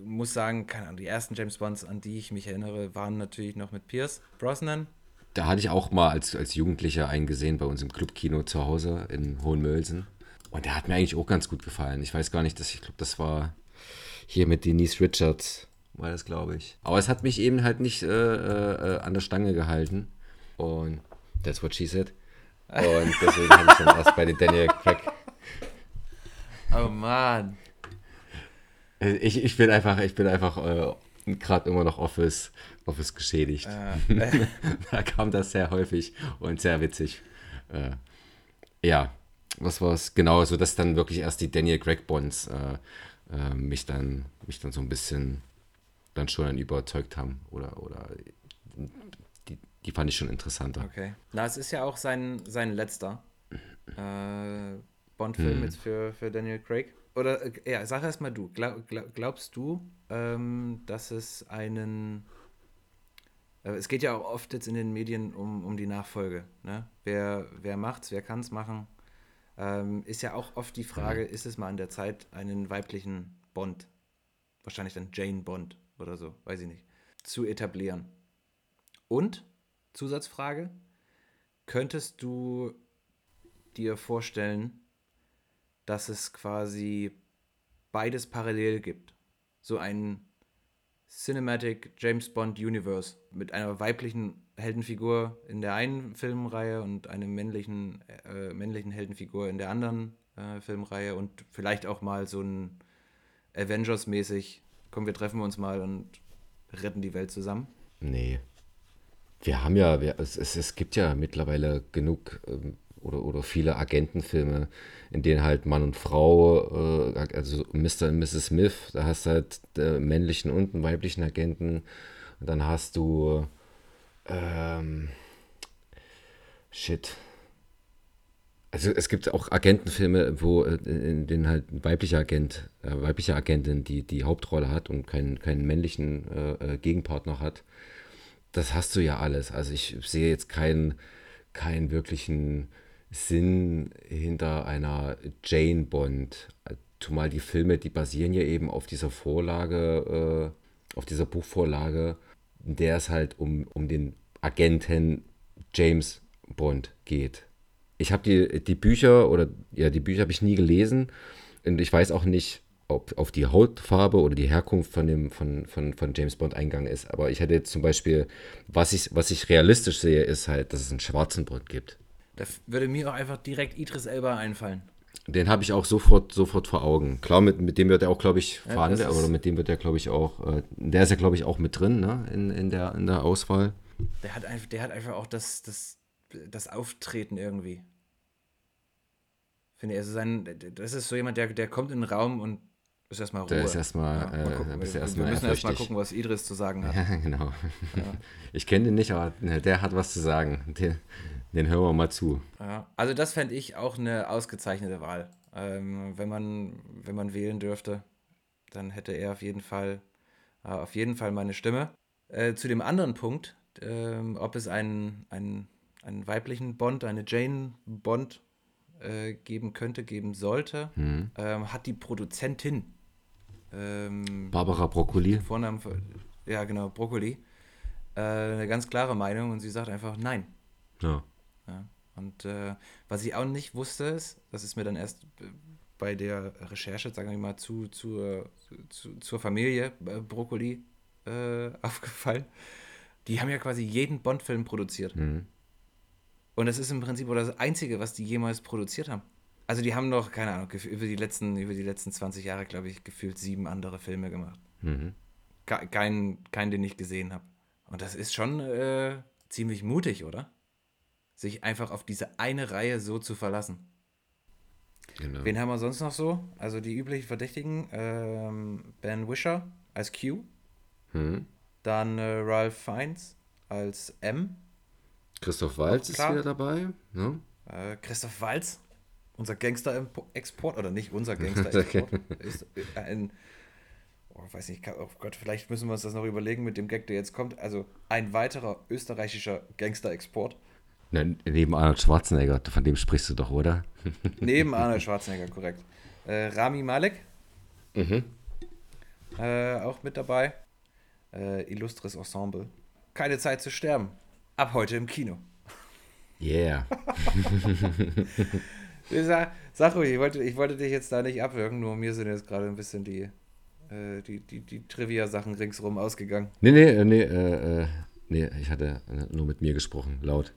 Muss sagen, keine Ahnung, die ersten James Bonds, an die ich mich erinnere, waren natürlich noch mit Pierce Brosnan. Da hatte ich auch mal als, als Jugendlicher einen gesehen bei uns im Clubkino zu Hause in Hohenmölsen. Und der hat mir eigentlich auch ganz gut gefallen. Ich weiß gar nicht, dass ich glaube, das war hier mit Denise Richards, war das, glaube ich. Aber es hat mich eben halt nicht äh, äh, äh, an der Stange gehalten. Und that's what she said. Und deswegen habe ich dann erst bei den Daniel Craig. Oh Mann. Ich, ich bin einfach, ich bin einfach äh, gerade immer noch Office, Office geschädigt. Äh, da kam das sehr häufig und sehr witzig. Äh, ja, was war es? Genau, so dass dann wirklich erst die Daniel Craig Bonds äh, äh, mich, dann, mich dann so ein bisschen dann schon dann überzeugt haben. Oder, oder die, die fand ich schon interessanter. okay. Na, es ist ja auch sein, sein letzter äh, Bond-Film jetzt für, für Daniel Craig. Oder, äh, ja, sag erst mal du. Glaub, glaub, glaubst du, ähm, dass es einen. Äh, es geht ja auch oft jetzt in den Medien um, um die Nachfolge. Ne? Wer, wer macht's, wer kann's machen? Ähm, ist ja auch oft die Frage, ist es mal an der Zeit, einen weiblichen Bond, wahrscheinlich dann Jane Bond oder so, weiß ich nicht, zu etablieren? Und, Zusatzfrage, könntest du dir vorstellen, dass es quasi beides parallel gibt? So ein Cinematic James Bond Universe mit einer weiblichen Heldenfigur in der einen Filmreihe und einer männlichen, äh, männlichen Heldenfigur in der anderen äh, Filmreihe und vielleicht auch mal so ein Avengers-mäßig, komm, wir treffen uns mal und retten die Welt zusammen. Nee. Wir haben ja, wir, es, es, es gibt ja mittlerweile genug ähm, oder, oder viele Agentenfilme, in denen halt Mann und Frau, äh, also Mr. und Mrs. Smith, da hast du halt äh, männlichen und einen weiblichen Agenten. Und dann hast du, ähm, shit. Also es gibt auch Agentenfilme, wo äh, in denen halt ein weiblicher Agent, äh, weibliche Agentin die, die Hauptrolle hat und keinen, keinen männlichen äh, äh, Gegenpartner hat. Das hast du ja alles. Also ich sehe jetzt keinen, keinen wirklichen Sinn hinter einer Jane Bond. Zumal die Filme, die basieren ja eben auf dieser Vorlage, äh, auf dieser Buchvorlage, in der es halt um, um den Agenten James Bond geht. Ich habe die, die Bücher oder ja, die Bücher habe ich nie gelesen und ich weiß auch nicht, ob auf die Hautfarbe oder die Herkunft von dem von, von, von James Bond eingegangen ist. Aber ich hätte jetzt zum Beispiel, was ich, was ich realistisch sehe, ist halt, dass es einen schwarzen Bond gibt. Da würde mir auch einfach direkt Idris Elba einfallen. Den habe ich auch sofort, sofort vor Augen. Klar, mit, mit dem wird er auch, glaube ich, Ja, verhandelt, oder mit dem wird er, glaube ich, auch, äh, der ist ja, glaube ich, auch mit drin, ne, in, in, der, in der Auswahl. Der hat einfach, der hat einfach auch das, das, das Auftreten irgendwie. Finde ich. Also sein, das ist so jemand, der, der kommt in den Raum und Ist erstmal Ruhe. Da ist erstmal, Ja, äh, gucken. bist wir, erstmal wir müssen erstmal gucken, was Idris zu sagen hat. Ja, genau. Ich kenne den nicht, aber der hat was zu sagen. Den, den hören wir mal zu. Ja, also das fände ich auch eine ausgezeichnete Wahl. Ähm, wenn, man, wenn man wählen dürfte, dann hätte er auf jeden Fall, äh, auf jeden Fall meine Stimme. Äh, zu dem anderen Punkt, ähm, ob es einen, einen, einen weiblichen Bond, eine Jane Bond äh, geben könnte, geben sollte, Hm. ähm, hat die Produzentin ähm, Barbara Broccoli. Vornamen, ja genau, Brokkoli, äh, eine ganz klare Meinung und sie sagt einfach nein. Ja. Ja. Und äh, was ich auch nicht wusste, ist, das ist mir dann erst äh, bei der Recherche, sagen wir mal, zu, zu, zu, zur Familie äh, Brokkoli äh, aufgefallen. Die haben ja quasi jeden Bond-Film produziert. Hm. Und das ist im Prinzip das Einzige, was die jemals produziert haben. Also die haben noch, keine Ahnung, über die letzten, über die letzten 20 Jahre, glaube ich, gefühlt sieben andere Filme gemacht. Mhm. Ke- Keinen, keinen, den ich gesehen habe. Und das ist schon äh, ziemlich mutig, oder? Sich einfach auf diese eine Reihe so zu verlassen. Genau. Wen haben wir sonst noch so? Also die üblichen Verdächtigen. Ähm, ben Wisher als Q. Hm. Dann äh, Ralph Fiennes als M. Christoph Waltz ist wieder dabei. Ne? Äh, Christoph Walz. Unser Gangster-Export. Oder nicht unser Gangster-Export. ist äh, ein... Oh, weiß nicht, oh Gott, vielleicht müssen wir uns das noch überlegen mit dem Gag, der jetzt kommt. Also ein weiterer österreichischer Gangster-Export. Ne, neben Arnold Schwarzenegger, von dem sprichst du doch, oder? Neben Arnold Schwarzenegger, korrekt. Äh, Rami Malek. Mhm. Äh, auch mit dabei. Äh, illustres Ensemble. Keine Zeit zu sterben. Ab heute im Kino. Yeah. Sag, sag ruhig, ich wollte, ich wollte dich jetzt da nicht abwürgen, nur mir sind jetzt gerade ein bisschen die, äh, die, die, die Trivia-Sachen ringsrum ausgegangen. Nee, nee, äh, nee, äh, äh, nee, ich hatte äh, nur mit mir gesprochen, laut.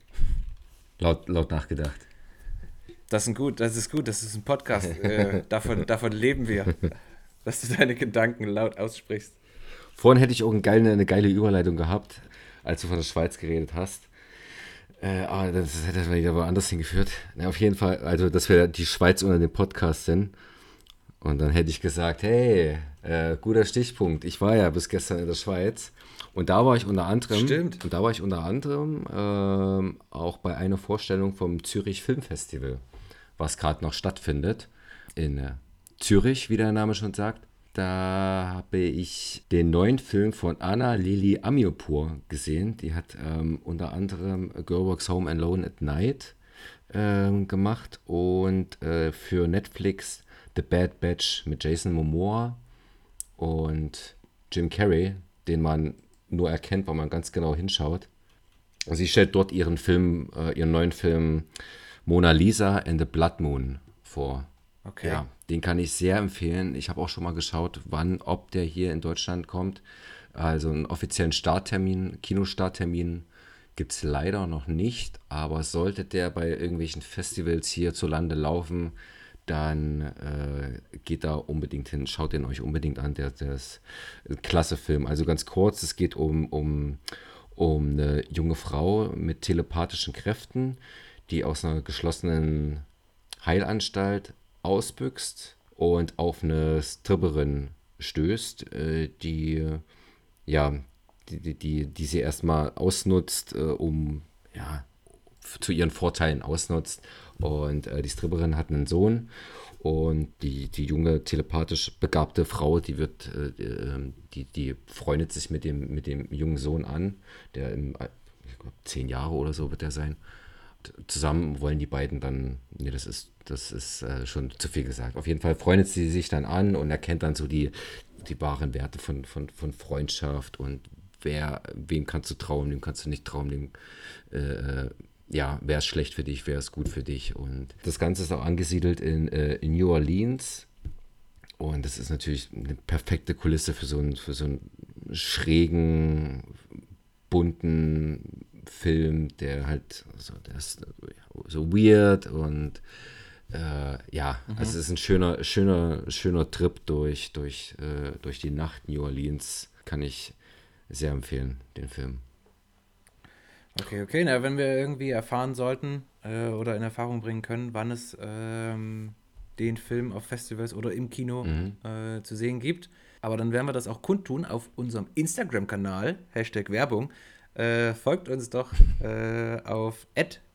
Laut, laut nachgedacht. Das ist gut, das ist gut, das ist ein Podcast. äh, davon, davon leben wir. Dass du deine Gedanken laut aussprichst. Vorhin hätte ich auch eine geile, eine geile Überleitung gehabt, als du von der Schweiz geredet hast. Äh, aber das hätte wieder woanders hingeführt. Na, auf jeden Fall, also, dass wir die Schweiz unter dem Podcast sind. Und dann hätte ich gesagt, hey, äh, guter Stichpunkt. Ich war ja bis gestern in der Schweiz. Und da war ich unter anderem, Stimmt. und da war ich unter anderem ähm, auch bei einer Vorstellung vom Zürich Filmfestival, was gerade noch stattfindet. In äh, Zürich, wie der Name schon sagt. Da habe ich den neuen Film von Anna Lili Amirpour gesehen. Die hat ähm, unter anderem A Girl Walks Home Alone at Night ähm, gemacht und äh, für Netflix The Bad Batch mit Jason Momoa und Jim Carrey, den man nur erkennt, weil man ganz genau hinschaut. Sie stellt dort ihren Film, äh, ihren neuen Film Mona Lisa and the Blood Moon vor. Okay. Ja, den kann ich sehr empfehlen. Ich habe auch schon mal geschaut, wann, ob der hier in Deutschland kommt. Also einen offiziellen Starttermin, Kinostarttermin gibt es leider noch nicht, aber sollte der bei irgendwelchen Festivals hierzulande laufen, dann äh, geht da unbedingt hin, schaut den euch unbedingt an, der, der ist ein klasse Film. Also ganz kurz, es geht um, um, um eine junge Frau mit telepathischen Kräften, die aus einer geschlossenen Heilanstalt ausbüchst und auf eine Stripperin stößt, äh, die ja, die, die, die, sie erstmal ausnutzt, äh, um ja, zu ihren Vorteilen ausnutzt. Und äh, die Stripperin hat einen Sohn und die, die junge telepathisch begabte Frau, die wird, äh, ähm, die, die freundet sich mit dem, mit dem jungen Sohn an, der im, glaub, zehn Jahre oder so wird er sein. Zusammen wollen die beiden dann, nee, das ist, das ist äh, schon zu viel gesagt. Auf jeden Fall freundet sie sich dann an und erkennt dann so die, die wahren Werte von, von, von Freundschaft und wer, wem kannst du trauen, wem kannst du nicht trauen, dem, äh, ja, wer ist schlecht für dich, wer ist gut für dich. Und das Ganze ist auch angesiedelt in, äh, in New Orleans. Und das ist natürlich eine perfekte Kulisse für so einen, für so einen schrägen, bunten Film, der halt so, der ist so weird und äh, ja, also es ist ein schöner, schöner, schöner Trip durch, durch, äh, durch die Nacht New Orleans. Kann ich sehr empfehlen, den Film. Okay, okay. Na, wenn wir irgendwie erfahren sollten äh, oder in Erfahrung bringen können, wann es ähm, den Film auf Festivals oder im Kino äh, zu sehen gibt. Aber dann werden wir das auch kundtun auf unserem Instagram-Kanal, Hashtag Werbung. Äh, folgt uns doch äh, auf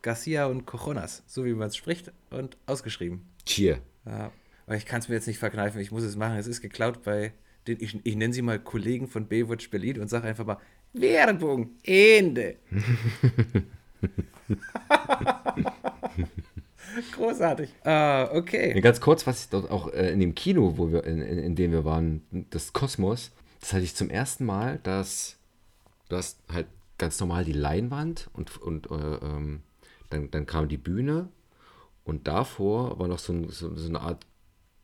Garcia und Cojonas, so wie man es spricht und ausgeschrieben. Cheer. Ja, aber ich kann es mir jetzt nicht verkneifen, ich muss es machen. Es ist geklaut bei den, ich, ich nenne sie mal Kollegen von Baywatch Berlin und sage einfach mal Werbung, Ende. Großartig. Ah, okay. Ganz kurz, was ich dort auch äh, in dem Kino, wo wir, in, in, in dem wir waren, das Kosmos, das hatte ich zum ersten Mal, dass du hast halt ganz normal die Leinwand und, und äh, ähm, dann, dann kam die Bühne und davor war noch so, ein, so, so eine Art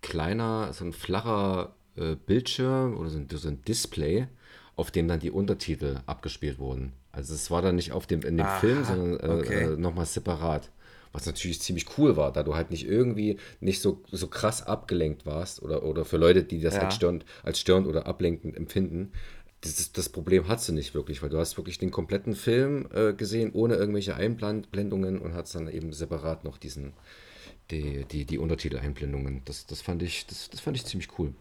kleiner, so ein flacher äh, Bildschirm oder so ein, so ein Display, auf dem dann die Untertitel abgespielt wurden. Also es war dann nicht auf dem, in dem Aha, Film, sondern äh, okay. äh, nochmal separat. Was natürlich ziemlich cool war, da du halt nicht irgendwie nicht so, so krass abgelenkt warst oder, oder für Leute, die das Ja. halt störend, als störend oder ablenkend empfinden. Das, das Problem hast du nicht wirklich, weil du hast wirklich den kompletten Film äh, gesehen, ohne irgendwelche Einblendungen und hast dann eben separat noch diesen, die, die, die Untertitel-Einblendungen. Das, das, fand ich, das, das fand ich ziemlich cool.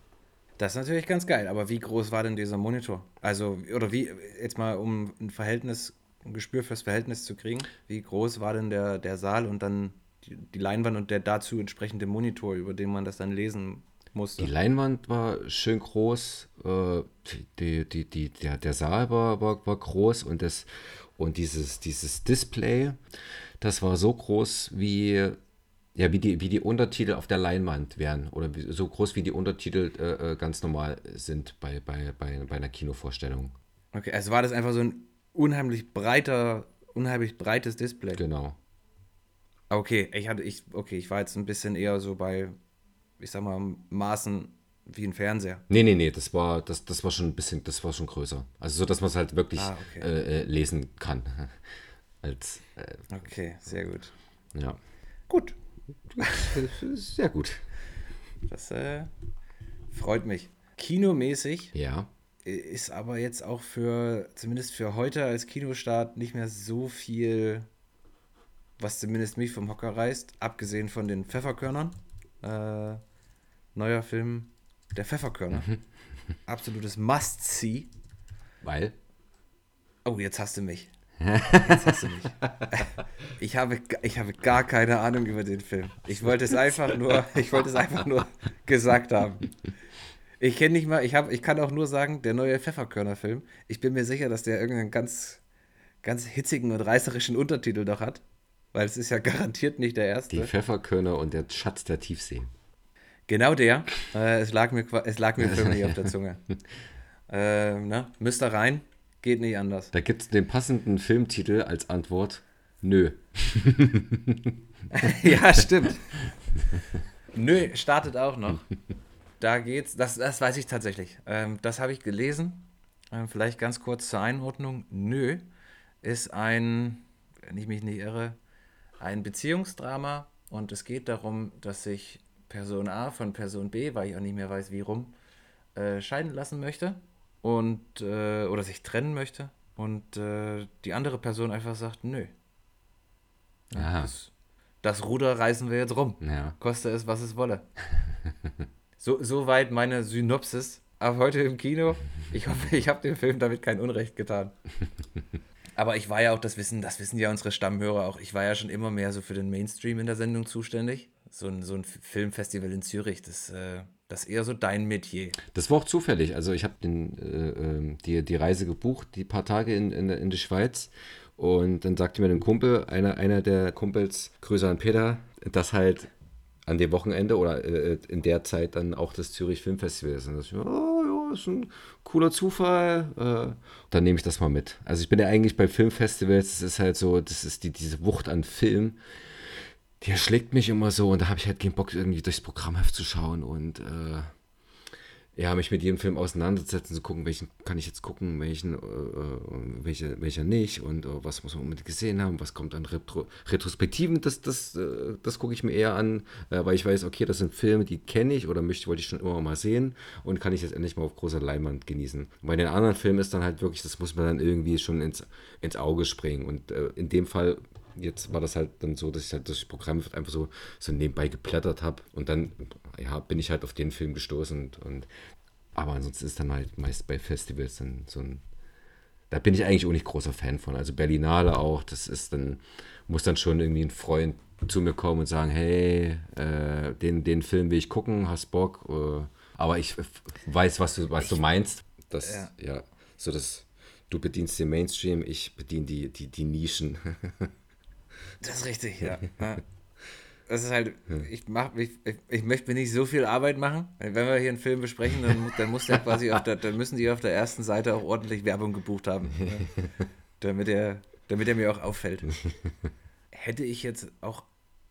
Das ist natürlich ganz geil, aber wie groß war denn dieser Monitor? Also, oder wie, jetzt mal um ein Verhältnis, ein Gespür fürs Verhältnis zu kriegen, wie groß war denn der, der Saal und dann die, die Leinwand und der dazu entsprechende Monitor, über den man das dann lesen musste? Die Leinwand war schön groß, äh, die, die, die, der, der Saal war, war, war groß und, das, und dieses, dieses Display, das war so groß wie, ja, wie, die, wie die Untertitel auf der Leinwand wären oder wie, so groß wie die Untertitel äh, äh, ganz normal sind bei, bei, bei, bei einer Kinovorstellung. Okay, also war das einfach so ein unheimlich breiter, unheimlich breites Display. Genau. Okay, ich hatte, ich, okay, ich war jetzt ein bisschen eher so bei, ich sag mal, Maßen wie ein Fernseher. Nee, nee, nee, das war, das, das war schon ein bisschen, das war schon größer. Also so, dass man es halt wirklich Ah, okay. äh, äh, lesen kann. Als, äh, Okay, sehr gut. ja. Gut, Sehr gut. das äh, freut mich. Kinomäßig Ja. ist aber jetzt auch für, zumindest für heute als Kinostart, nicht mehr so viel, was zumindest mich vom Hocker reißt, abgesehen von den Pfefferkörnern. Äh, neuer Film, der Pfefferkörner. Absolutes Must-See. Weil? Oh, jetzt hast du mich. Jetzt hast du mich. Ich habe, ich habe gar keine Ahnung über den Film. Ich wollte es einfach nur, ich wollte es einfach nur gesagt haben. Ich kenne nicht mal, ich habe, ich kann auch nur sagen, der neue Pfefferkörner-Film. Ich bin mir sicher, dass der irgendeinen ganz, ganz hitzigen und reißerischen Untertitel doch hat, weil es ist ja garantiert nicht der erste. Die Pfefferkörner und der Schatz der Tiefsee. Genau der. Äh, es lag mir, es lag mir förmlich auf der Zunge. Äh, ne? Müsst ihr rein, geht nicht anders. Da gibt es den passenden Filmtitel als Antwort. Nö. ja, stimmt. Nö, startet auch noch. Da geht's, das, das weiß ich tatsächlich. Ähm, das habe ich gelesen. Ähm, vielleicht ganz kurz zur Einordnung. Nö ist ein, wenn ich mich nicht irre, ein Beziehungsdrama und es geht darum, dass sich Person A von Person B, weil ich auch nicht mehr weiß, wie rum, äh, scheiden lassen möchte und äh, oder sich trennen möchte und äh, die andere Person einfach sagt, nö. Aha. Das, das Ruder reißen wir jetzt rum. Ja. Koste es, was es wolle. so, soweit meine Synopsis. Ab heute im Kino. Ich hoffe, ich habe dem Film damit kein Unrecht getan. Aber ich war ja auch, das wissen, das wissen ja unsere Stammhörer auch, ich war ja schon immer mehr so für den Mainstream in der Sendung zuständig. So ein, so ein Filmfestival in Zürich, das, äh, das ist eher so dein Metier. Das war auch zufällig. Also ich habe äh, ähm, die, die Reise gebucht, die paar Tage in, in, in die Schweiz. Und dann sagte mir ein Kumpel, einer, einer der Kumpels, Grüße an Peter, dass halt an dem Wochenende oder äh, in der Zeit dann auch das Zürich Filmfestival ist. Und das, oh, ja, ist ein cooler Zufall. Äh, dann nehme ich das mal mit. Also ich bin ja eigentlich bei Filmfestivals, das ist halt so, das ist die, diese Wucht an Film. Die erschlägt mich immer so und da habe ich halt keinen Bock, irgendwie durchs Programmheft zu schauen und äh, ja, mich mit jedem Film auseinanderzusetzen, zu gucken, welchen kann ich jetzt gucken, welchen, äh, äh, welche, welcher nicht und äh, was muss man unbedingt gesehen haben, was kommt an Retro Retrospektiven, das, das, äh, das gucke ich mir eher an, äh, weil ich weiß, okay, das sind Filme, die kenne ich oder möchte, wollte ich schon immer mal sehen und kann ich jetzt endlich mal auf großer Leinwand genießen. Bei den anderen Filmen ist dann halt wirklich, das muss man dann irgendwie schon ins, ins Auge springen und äh, in dem Fall jetzt war das halt dann so, dass ich halt das Programm einfach so, so nebenbei geblättert habe und dann ja, bin ich halt auf den Film gestoßen und, und aber ansonsten ist dann halt meist bei Festivals dann so ein da bin ich eigentlich auch nicht großer Fan von. Also Berlinale auch, das ist dann, muss dann schon irgendwie ein Freund zu mir kommen und sagen, hey, äh, den, den Film will ich gucken, hast Bock? Äh, aber ich weiß, was du, was du meinst. Das, ja. ja, so das, du bedienst den Mainstream, ich bediene die, die, die Nischen. das ist richtig, ja. Das ist halt, ich, mach, ich, ich, möchte mir nicht so viel Arbeit machen. Wenn wir hier einen Film besprechen, dann, dann muss der quasi auf der, dann müssen die auf der ersten Seite auch ordentlich Werbung gebucht haben. Ja, damit, er, damit er mir auch auffällt. Hätte ich jetzt auch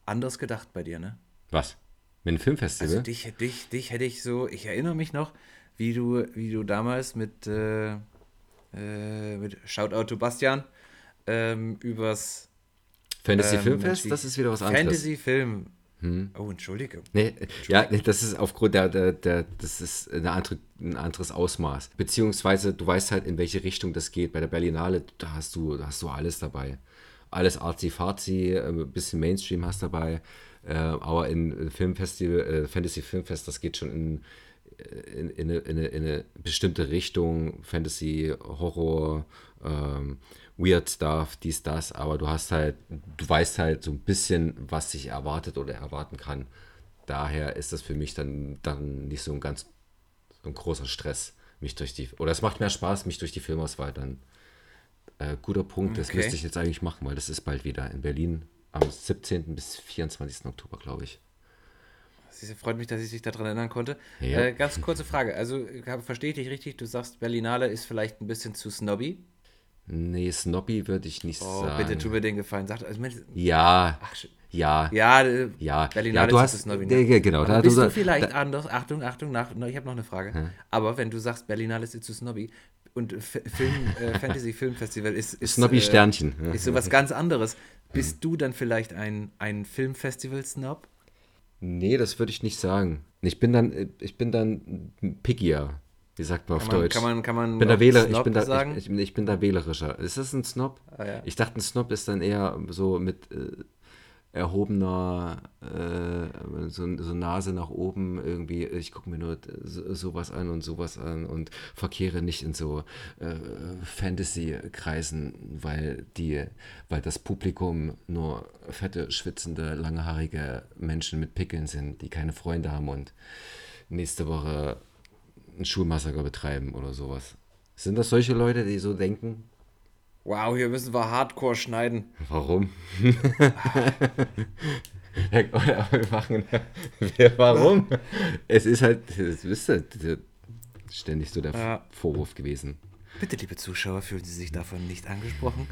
anders gedacht bei dir, ne? Was? Mit einem Filmfestival? Also dich, dich, dich hätte ich so, ich erinnere mich noch, wie du, wie du damals mit, äh, äh, mit Shoutout to Bastian ähm, übers Fantasy ähm, Filmfest, das ist wieder was anderes. Fantasy Film. Hm. Oh, Entschuldige. Nee, ja, das ist aufgrund der, der, der das ist eine andere, ein anderes Ausmaß. Beziehungsweise du weißt halt, in welche Richtung das geht. Bei der Berlinale, da hast du, da hast du alles dabei. Alles arzi-farzi, ein äh, bisschen Mainstream hast dabei. Äh, aber in Filmfestival, äh, Fantasy Filmfest, das geht schon in, in, in, eine, in eine bestimmte Richtung. Fantasy, Horror, ähm, Weird Stuff, dies, das, aber du hast halt, du weißt halt so ein bisschen, was sich erwartet oder erwarten kann. Daher ist das für mich dann, dann nicht so ein ganz so ein großer Stress, mich durch die, oder es macht mehr Spaß, mich durch die Filmauswahl dann. Äh, guter Punkt, okay. das müsste ich jetzt eigentlich machen, weil das ist bald wieder in Berlin am 17. bis 24. Oktober, glaube ich. Es freut mich, dass ich sich daran erinnern konnte. Ja. Äh, ganz kurze Frage. Also, verstehe ich dich richtig? Du sagst, Berlinale ist vielleicht ein bisschen zu snobby. Nee, Snobby würde ich nicht oh, sagen. Bitte tu mir den Gefallen. Sag, also, ja. Ach, ja. Ja, ja. Berlinale ja, du hast, Snobby. Ne? Ja, genau. Da, bist du, vielleicht da, anders? Achtung, Achtung, nach, ich habe noch eine Frage. Hm? Aber wenn du sagst, Berlinale ist zu Snobby und Film, äh, Fantasy Filmfestival ist, ist Snobby-Sternchen. Äh, ist sowas ganz anderes. Bist hm. du dann vielleicht ein, ein Filmfestival-Snob? Nee, das würde ich nicht sagen. Ich bin dann, ich bin dann pickier. Wie sagt man auf kann man, Deutsch? Kann man, kann man bin da Wähler, ich, bin da, sagen? Ich, ich, ich, bin da wählerischer. Ist das ein Snob? Ah, ja. Ich dachte, ein Snob ist dann eher so mit äh, erhobener äh, so, so, Nase nach oben irgendwie. Ich gucke mir nur so, sowas an und sowas an und verkehre nicht in so äh, Fantasy-Kreisen, weil die, weil das Publikum nur fette, schwitzende, langhaarige Menschen mit Pickeln sind, die keine Freunde haben und nächste Woche ein Schulmassaker betreiben oder sowas. Sind das solche Leute, die so denken? Wow, hier müssen wir Hardcore schneiden. Warum? wir machen. Warum? es ist halt, das wisst ihr, ständig so der ja. Vorwurf gewesen. Bitte, liebe Zuschauer, fühlen Sie sich davon nicht angesprochen?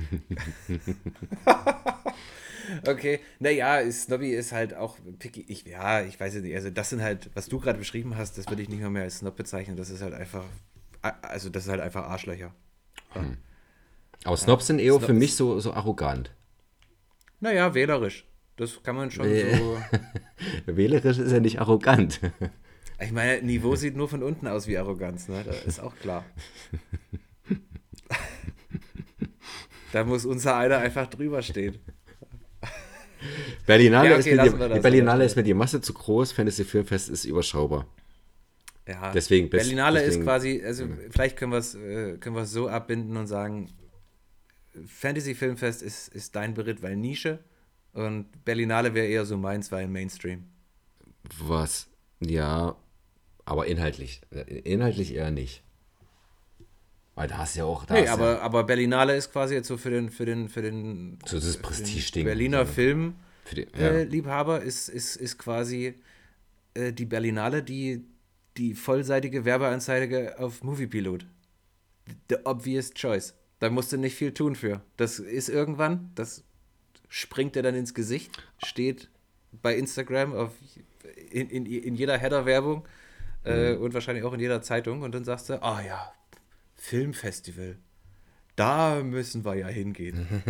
okay, naja, Snobby ist halt auch picky. Ich, ja, ich weiß nicht. Also, das sind halt, was du gerade beschrieben hast, das würde ich nicht mehr, mehr als Snob bezeichnen. Das ist halt einfach, also, das ist halt einfach Arschlöcher. Hm. Aber Snobs sind eher Snobs. für mich so, so arrogant. Naja, wählerisch. Das kann man schon äh, so. wählerisch ist ja nicht arrogant. Ich meine, Niveau sieht nur von unten aus wie Arroganz, ne? Das ist auch klar. da muss unser einer einfach drüber stehen. Berlinale, ja, okay, ist, mir die, Berlinale ist mir die Masse zu groß, Fantasy Filmfest ist überschaubar. Ja, deswegen Berlinale deswegen, ist quasi, also ja. vielleicht können wir es äh, können so abbinden und sagen, Fantasy Filmfest ist, ist dein Beritt, weil Nische und Berlinale wäre eher so meins, weil Mainstream. Was? Ja, aber inhaltlich. Inhaltlich eher nicht. Weil da hast du ja auch. Da nee, aber, ja, aber Berlinale ist quasi jetzt so für den, für den, für den, so das Prestige-Ding. Berliner ja. äh, ist, ist, ist quasi äh, die Berlinale, die, die vollseitige Werbeanzeige auf Moviepilot. The obvious choice. Da musst du nicht viel tun für. Das ist irgendwann, das springt dir dann ins Gesicht, steht bei Instagram auf, in, in, in jeder Header-Werbung äh, mhm. und wahrscheinlich auch in jeder Zeitung und dann sagst du, ah oh ja, Filmfestival. Da müssen wir ja hingehen.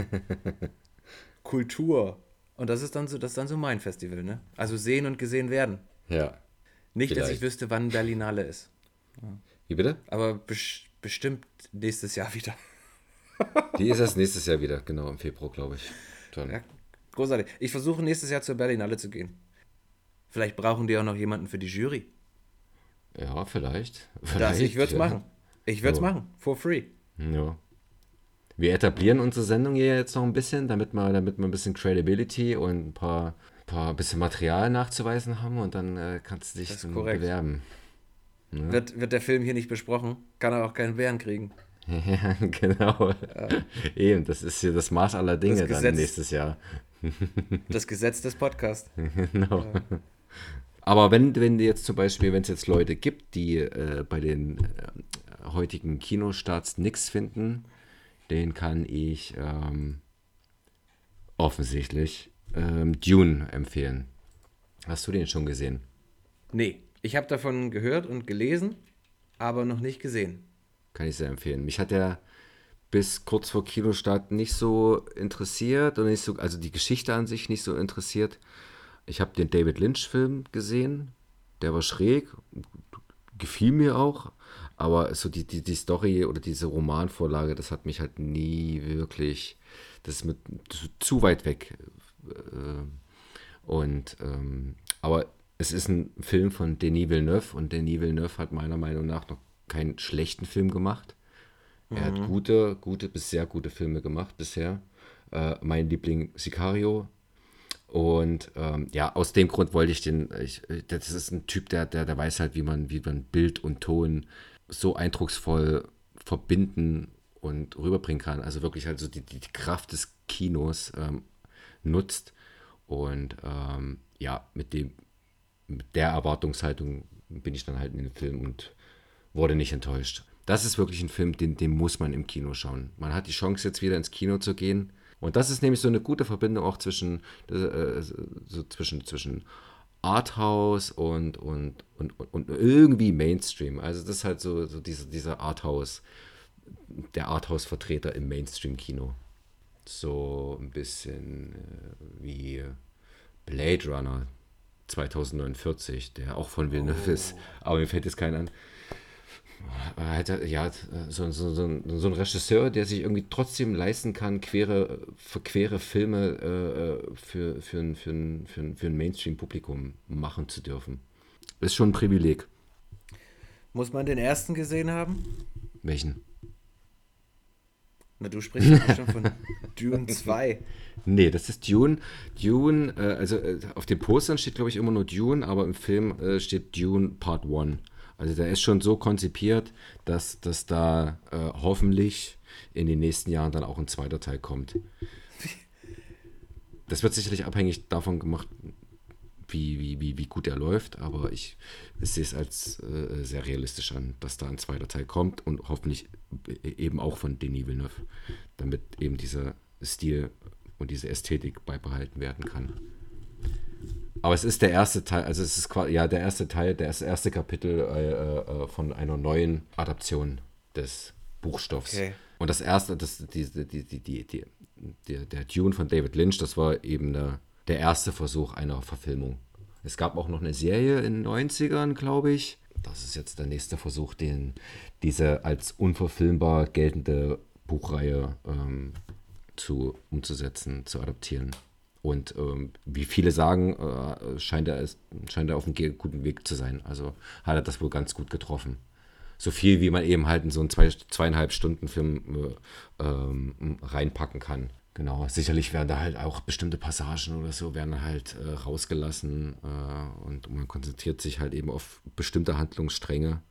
Kultur. Und das ist dann so, das ist dann so mein Festival, ne? Also sehen und gesehen werden. Ja. Nicht, vielleicht. dass ich wüsste, wann Berlinale ist. Wie bitte? Aber bes bestimmt nächstes Jahr wieder. Die ist erst nächstes Jahr wieder, genau, im Februar, glaube ich. Dann. Ja, großartig. Ich versuche nächstes Jahr zur Berlinale zu gehen. Vielleicht brauchen die auch noch jemanden für die Jury. Ja, vielleicht. Das, vielleicht ich würde es ja. machen. Ich würde es machen. For free. Ja. Wir etablieren unsere Sendung hier jetzt noch ein bisschen, damit wir, damit wir ein bisschen Credibility und ein paar, paar bisschen Material nachzuweisen haben und dann äh, kannst du dich korrekt. bewerben. Wird, wird der Film hier nicht besprochen, kann er auch keinen Bären kriegen. Ja, genau. Eben, das ist hier das Maß aller Dinge Das dann Gesetz. nächstes Jahr. Das Gesetz des Podcasts. Genau. Aber wenn, wenn jetzt zum Beispiel, wenn es jetzt Leute gibt, die äh, bei den äh, heutigen Kinostarts nichts finden, den kann ich ähm, offensichtlich ähm, Dune empfehlen. Hast du den schon gesehen? Nee, ich habe davon gehört und gelesen, aber noch nicht gesehen. Kann ich sehr empfehlen. Mich hat der bis kurz vor Kinostart nicht so interessiert und nicht so, also die Geschichte an sich nicht so interessiert. Ich habe den David Lynch-Film gesehen, der war schräg, gefiel mir auch, aber so die, die, die Story oder diese Romanvorlage, das hat mich halt nie wirklich, das ist mit zu, zu weit weg. Äh, Und ähm, aber es ist ein Film von Denis Villeneuve und Denis Villeneuve hat meiner Meinung nach noch keinen schlechten Film gemacht. Er hat gute, gute bis sehr gute Filme gemacht bisher. Äh, mein Liebling Sicario. Und ähm, ja, aus dem Grund wollte ich den, ich, das ist ein Typ, der, der, der weiß halt, wie man, wie man Bild und Ton so eindrucksvoll verbinden und rüberbringen kann. Also wirklich halt so die, die, Kraft des Kinos ähm, nutzt. Und ähm, ja, mit dem, mit der Erwartungshaltung bin ich dann halt in den Film und wurde nicht enttäuscht. Das ist wirklich ein Film, den, den muss man im Kino schauen. Man hat die Chance, jetzt wieder ins Kino zu gehen. Und das ist nämlich so eine gute Verbindung auch zwischen, äh, so zwischen, zwischen Arthouse und, und, und, und irgendwie Mainstream. Also das ist halt so, so dieser, dieser Arthouse, der Arthouse-Vertreter im Mainstream-Kino. So ein bisschen äh, wie Blade Runner 2049, der auch von Villeneuve ist, aber mir fällt jetzt keiner an. Halt, ja, so, so, so, ein, so ein Regisseur, der sich irgendwie trotzdem leisten kann, quere, verquere Filme äh, für, für, ein, für, ein, für, ein, für ein Mainstream-Publikum machen zu dürfen. Ist schon ein Privileg. Muss man den ersten gesehen haben? Welchen? Na, du sprichst doch schon von Dune 2. Nee, das ist Dune. Dune, äh, also äh, auf den Postern steht, glaube ich, immer nur Dune, aber im Film äh, steht Dune Part 1. Also der ist schon so konzipiert, dass, dass da äh, hoffentlich in den nächsten Jahren dann auch ein zweiter Teil kommt. Das wird sicherlich abhängig davon gemacht, wie, wie, wie, wie gut er läuft, aber ich, ich sehe es als äh, sehr realistisch an, dass da ein zweiter Teil kommt und hoffentlich eben auch von Denis Villeneuve, damit eben dieser Stil und diese Ästhetik beibehalten werden kann. Aber es ist der erste Teil, also es ist quasi, ja, der erste Teil, der erste, Kapitel äh, äh, von einer neuen Adaption des Buchstoffs. Okay. Und das erste, das, die, die, die, die, die, der, der Tune von David Lynch, das war eben eine, der erste Versuch einer Verfilmung. Es gab auch noch eine Serie in den 90ern, glaube ich. Das ist jetzt der nächste Versuch, den, diese als unverfilmbar geltende Buchreihe ähm, zu, umzusetzen, zu adaptieren. Und ähm, wie viele sagen, äh, scheint, er, scheint er auf einem guten Weg zu sein. Also hat er das wohl ganz gut getroffen. So viel, wie man eben halt in so einen zwei, zweieinhalb Stunden Film äh, ähm, reinpacken kann. Genau, sicherlich werden da halt auch bestimmte Passagen oder so werden halt äh, rausgelassen äh, und man konzentriert sich halt eben auf bestimmte Handlungsstränge.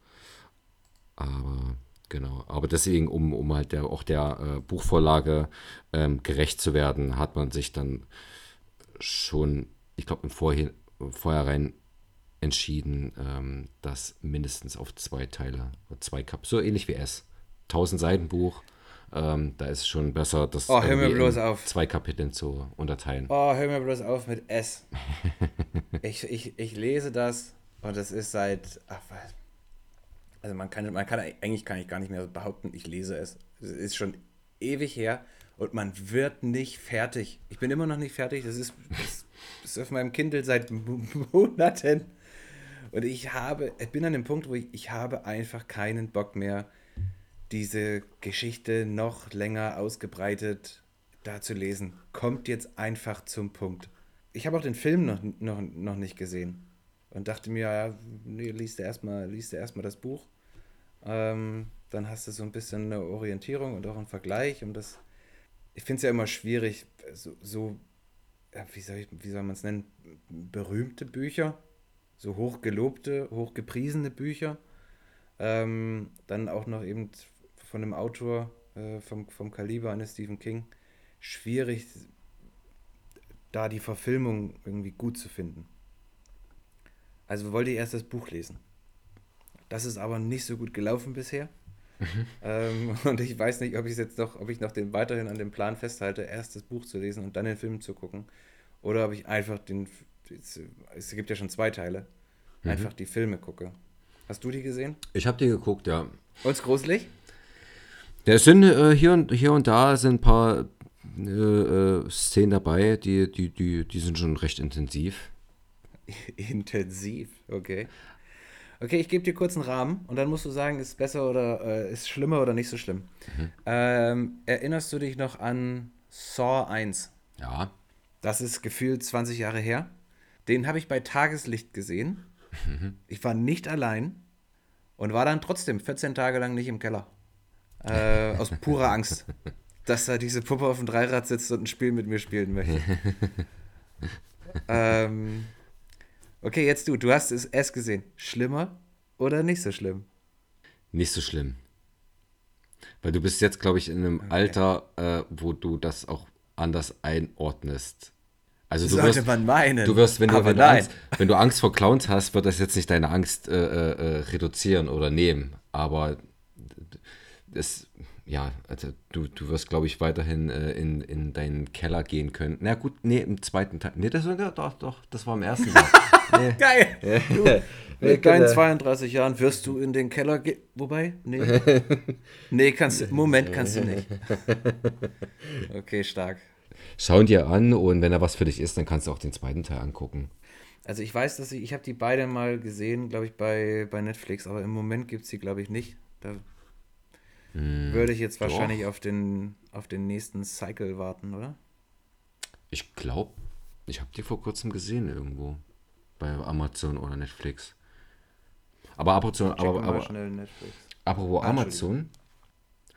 Aber genau, aber deswegen, um, um halt der, auch der äh, Buchvorlage ähm, gerecht zu werden, hat man sich dann schon, ich glaube, im Vorhin, Vorhinein entschieden, ähm, das mindestens auf zwei Teile, zwei Kap, so ähnlich wie S. 1000 Seiten Buch, ähm, da ist es schon besser, das Oh, zwei Kapiteln zu unterteilen. Oh, hör mir bloß auf mit S. Ich, ich, ich lese das und das ist seit. Ach. Also man kann, man kann eigentlich kann ich gar nicht mehr behaupten, ich lese es. Es ist schon ewig her und man wird nicht fertig. Ich bin immer noch nicht fertig. Das ist, das ist auf meinem Kindle seit Monaten. Und ich habe, ich bin an dem Punkt, wo ich, ich habe einfach keinen Bock mehr, diese Geschichte noch länger ausgebreitet da zu lesen. Kommt jetzt einfach zum Punkt. Ich habe auch den Film noch, noch, noch nicht gesehen und dachte mir, ja, nee, liest du erstmal erst das Buch. Ähm, dann hast du so ein bisschen eine Orientierung und auch einen Vergleich. Und das, ich finde es ja immer schwierig, so, so wie soll, soll man es nennen, berühmte Bücher, so hochgelobte, hochgepriesene Bücher, ähm, dann auch noch eben von einem Autor äh, vom, vom Kaliber eines Stephen King, schwierig, da die Verfilmung irgendwie gut zu finden. Also wollte ich erst das Buch lesen. Das ist aber nicht so gut gelaufen bisher. Mhm. Ähm, und ich weiß nicht, ob ich jetzt noch, ob ich noch den weiterhin an dem Plan festhalte, erst das Buch zu lesen und dann den Film zu gucken. Oder ob ich einfach den. Es gibt ja schon zwei Teile. Mhm. Einfach die Filme gucke. Hast du die gesehen? Ich habe die geguckt, ja. Und gruselig? Ja, es sind äh, hier, und, hier und da sind ein paar äh, äh, Szenen dabei, die, die, die, die sind schon recht intensiv. intensiv, okay. Okay, ich gebe dir kurz einen Rahmen und dann musst du sagen, ist besser oder äh, ist schlimmer oder nicht so schlimm. Mhm. Ähm, erinnerst du dich noch an Saw 1? Ja. Das ist gefühlt 20 Jahre her. Den habe ich bei Tageslicht gesehen. Mhm. Ich war nicht allein und war dann trotzdem 14 Tage lang nicht im Keller. Äh, aus purer Angst, dass da diese Puppe auf dem Dreirad sitzt und ein Spiel mit mir spielen möchte. ähm, Okay, jetzt du. Du hast es erst gesehen. Schlimmer oder nicht so schlimm? Nicht so schlimm. Weil du bist jetzt, glaube ich, in einem okay. Alter, äh, wo du das auch anders einordnest. Also du wirst, man meinen. Du wirst, wenn du, wenn du, Angst, wenn, du Angst, vor Clowns hast, wird das jetzt nicht deine Angst äh, äh, reduzieren oder nehmen. Aber es, ja, also du, du wirst, glaube ich, weiterhin äh, in, in deinen Keller gehen können. Na gut, nee, im zweiten Teil. Nee, das war doch, doch, das war im ersten Teil. Nee. Geil. Du, mit deinen 32 Jahren wirst du in den Keller gehen. Wobei? Nee. Nee, kannst du. Moment kannst du nicht. Okay, stark. Schau ihn dir an und wenn er was für dich ist, dann kannst du auch den zweiten Teil angucken. Also ich weiß, dass ich, ich habe die beide mal gesehen, glaube ich, bei, bei Netflix, aber im Moment gibt es sie, glaube ich, nicht. Da hm, würde ich jetzt wahrscheinlich auf den, auf den nächsten Cycle warten, oder? Ich glaube, ich habe die vor kurzem gesehen irgendwo. Bei Amazon oder Netflix. Aber Amazon, aber, aber, Netflix. apropos ah, Amazon,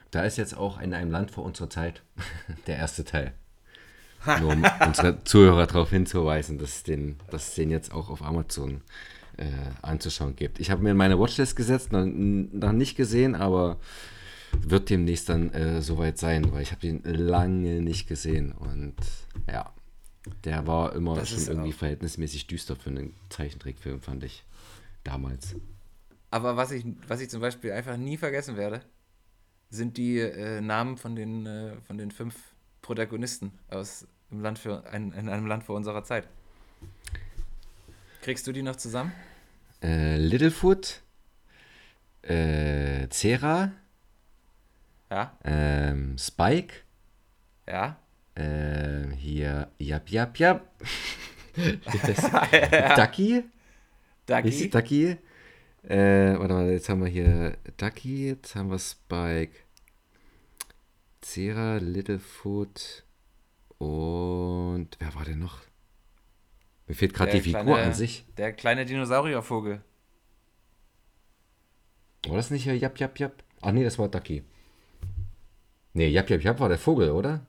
da ist jetzt auch in einem Land vor unserer Zeit der erste Teil. Nur um unsere Zuhörer darauf hinzuweisen, dass es den, dass es den jetzt auch auf Amazon äh, anzuschauen gibt. Ich habe mir in meine Watchlist gesetzt, noch, noch nicht gesehen, aber wird demnächst dann äh, soweit sein, weil ich habe ihn lange nicht gesehen und ja, der war immer das schon irgendwie verhältnismäßig düster für einen Zeichentrickfilm, fand ich damals. Aber was ich, was ich zum Beispiel einfach nie vergessen werde, sind die äh, Namen von den, äh, von den fünf Protagonisten aus im Land für, ein, in einem Land vor unserer Zeit. Kriegst du die noch zusammen? Äh, Littlefoot, äh, Cera, ja. Ähm, Spike. Ja. Ähm, hier, Jap, Jap, Jap. Ducky. Ducky. Ducky. Äh, warte mal, jetzt haben wir hier Ducky, jetzt haben wir Spike. Cera, Littlefoot und wer war denn noch? Mir fehlt gerade die Figur kleine, an sich. Der kleine Dinosauriervogel. War das nicht hier Jap, Jap, Jap? Ach nee, das war Ducky. Nee, Jap Jap Jap war der Vogel, oder?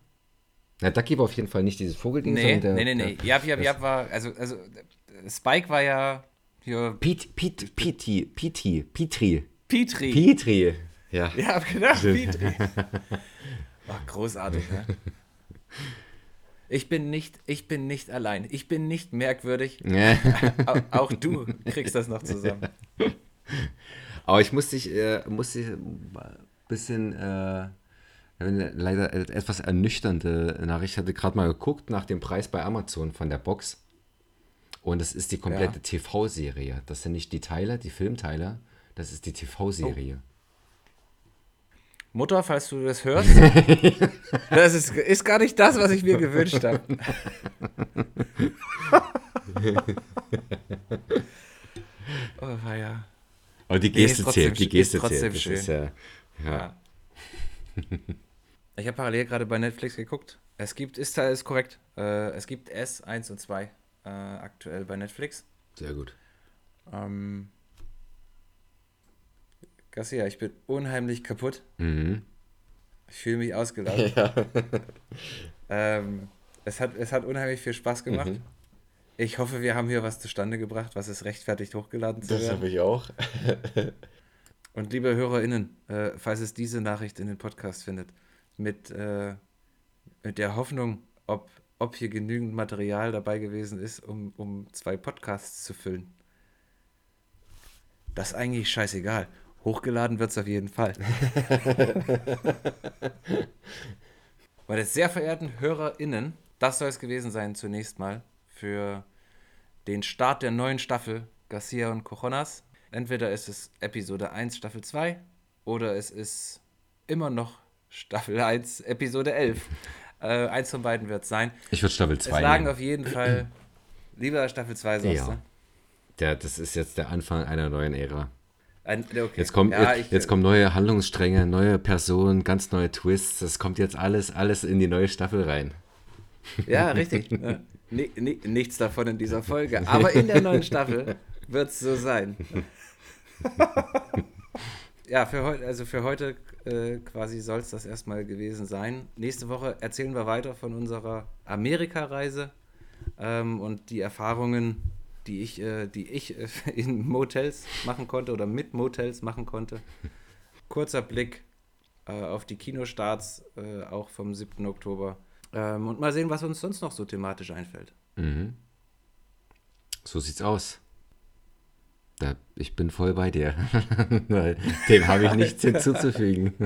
Na, Ducky war auf jeden Fall nicht dieses Vogelding. Nee, der, nee, nee, nee. Jap Jap Jap war, also, also Spike war ja hier. Piet, Piet, Pieti, Pieti, Petri. Petri. Petri. Ja. Ja, hab gedacht, Petri. oh, großartig, ne? Ich bin nicht, ich bin nicht allein. Ich bin nicht merkwürdig. auch, auch, du kriegst das noch zusammen. Aber ich muss dich, äh, muss dich ein bisschen äh, leider etwas ernüchternde Nachricht. Ich hatte gerade mal geguckt nach dem Preis bei Amazon von der Box. Und es ist die komplette ja. TV-Serie. Das sind nicht die Teile, die Filmteile. Das ist die TV-Serie. Oh. Mutter, falls du das hörst, das ist, ist gar nicht das, was ich mir gewünscht habe. oh, ja. Aber die Geste nee, zählt, die Geste zählt. Das ist ja, ja. ja. ich habe parallel gerade bei Netflix geguckt. Es gibt, ist, ist korrekt, äh, es gibt S 1 und 2 äh, aktuell bei Netflix. Sehr gut. Ähm, Garcia, ich bin unheimlich kaputt. Mhm. Ich fühle mich ausgelaugt. Ja. Ähm, es, hat, es hat unheimlich viel Spaß gemacht. Mhm. Ich hoffe, wir haben hier was zustande gebracht, was es rechtfertigt, hochgeladen zu Das werden. habe ich auch. Und liebe HörerInnen, äh, falls es diese Nachricht in den Podcast findet, mit, äh, mit der Hoffnung, ob, ob hier genügend Material dabei gewesen ist, um, um zwei Podcasts zu füllen. Das ist eigentlich scheißegal. Hochgeladen wird es auf jeden Fall. Meine sehr verehrten HörerInnen, das soll es gewesen sein zunächst mal für den Start der neuen Staffel Garcia und Cojonas. Entweder ist es Episode 1, Staffel 2 oder es ist immer noch Staffel 1, Episode 11. Äh, eins von beiden wird es sein. Ich würde Staffel Es 2 lagen nehmen. auf jeden Fall lieber Staffel 2, sagst Ja. du? Der, das ist jetzt der Anfang einer neuen Ära. Ein, okay. Jetzt, kommt, ja, jetzt, jetzt kommen neue Handlungsstränge, neue Personen, ganz neue Twists. Das kommt jetzt alles, alles in die neue Staffel rein. Ja, richtig. Nichts davon in dieser Folge. Aber in der neuen Staffel wird es so sein. ja, für heute, also für heute äh, quasi soll es das erstmal gewesen sein. Nächste Woche erzählen wir weiter von unserer Amerika-Reise ähm, und die Erfahrungen, die ich, äh, die ich äh, in Motels machen konnte oder mit Motels machen konnte. Kurzer Blick äh, auf die Kinostarts, äh, auch vom 7. Oktober. Ähm, und mal sehen, was uns sonst noch so thematisch einfällt. Mhm. So sieht's aus. Da, ich bin voll bei dir. Dem habe ich nichts hinzuzufügen.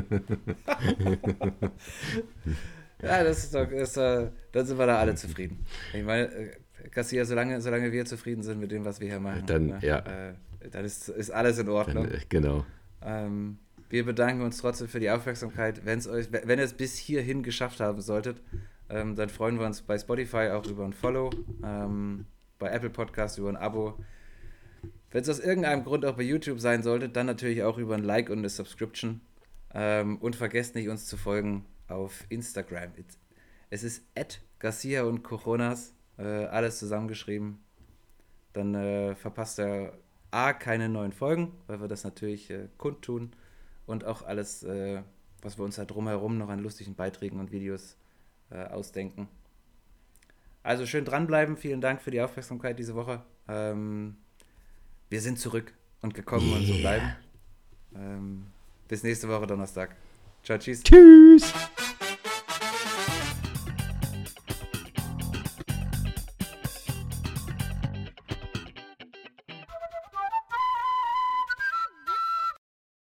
Ja, das ist doch, das, äh, dann sind wir da alle zufrieden. Ich meine, äh, Garcia, solange, solange wir zufrieden sind mit dem, was wir hier machen, Dann, ja. äh, dann ist, ist alles in Dann, Ordnung. äh, genau. Ähm, wir bedanken uns trotzdem für die Aufmerksamkeit. Wenn's euch, wenn ihr es bis hierhin geschafft haben solltet, ähm, dann freuen wir uns bei Spotify auch über ein Follow, ähm, bei Apple Podcast über ein Abo. Wenn es aus irgendeinem Grund auch bei YouTube sein sollte, dann natürlich auch über ein Like und eine Subscription. Ähm, und vergesst nicht, uns zu folgen auf Instagram. It's, es ist at Garcia und Coronas, äh, alles zusammengeschrieben. Dann äh, verpasst ihr A, keine neuen Folgen, weil wir das natürlich äh, kundtun. Und auch alles, äh, was wir uns da drumherum noch an lustigen Beiträgen und Videos äh, ausdenken. Also schön dranbleiben. Vielen Dank für die Aufmerksamkeit diese Woche. Ähm, wir sind zurück und gekommen und so Yeah. bleiben. Ähm, bis nächste Woche Donnerstag. Ciao, tschüss. Tschüss.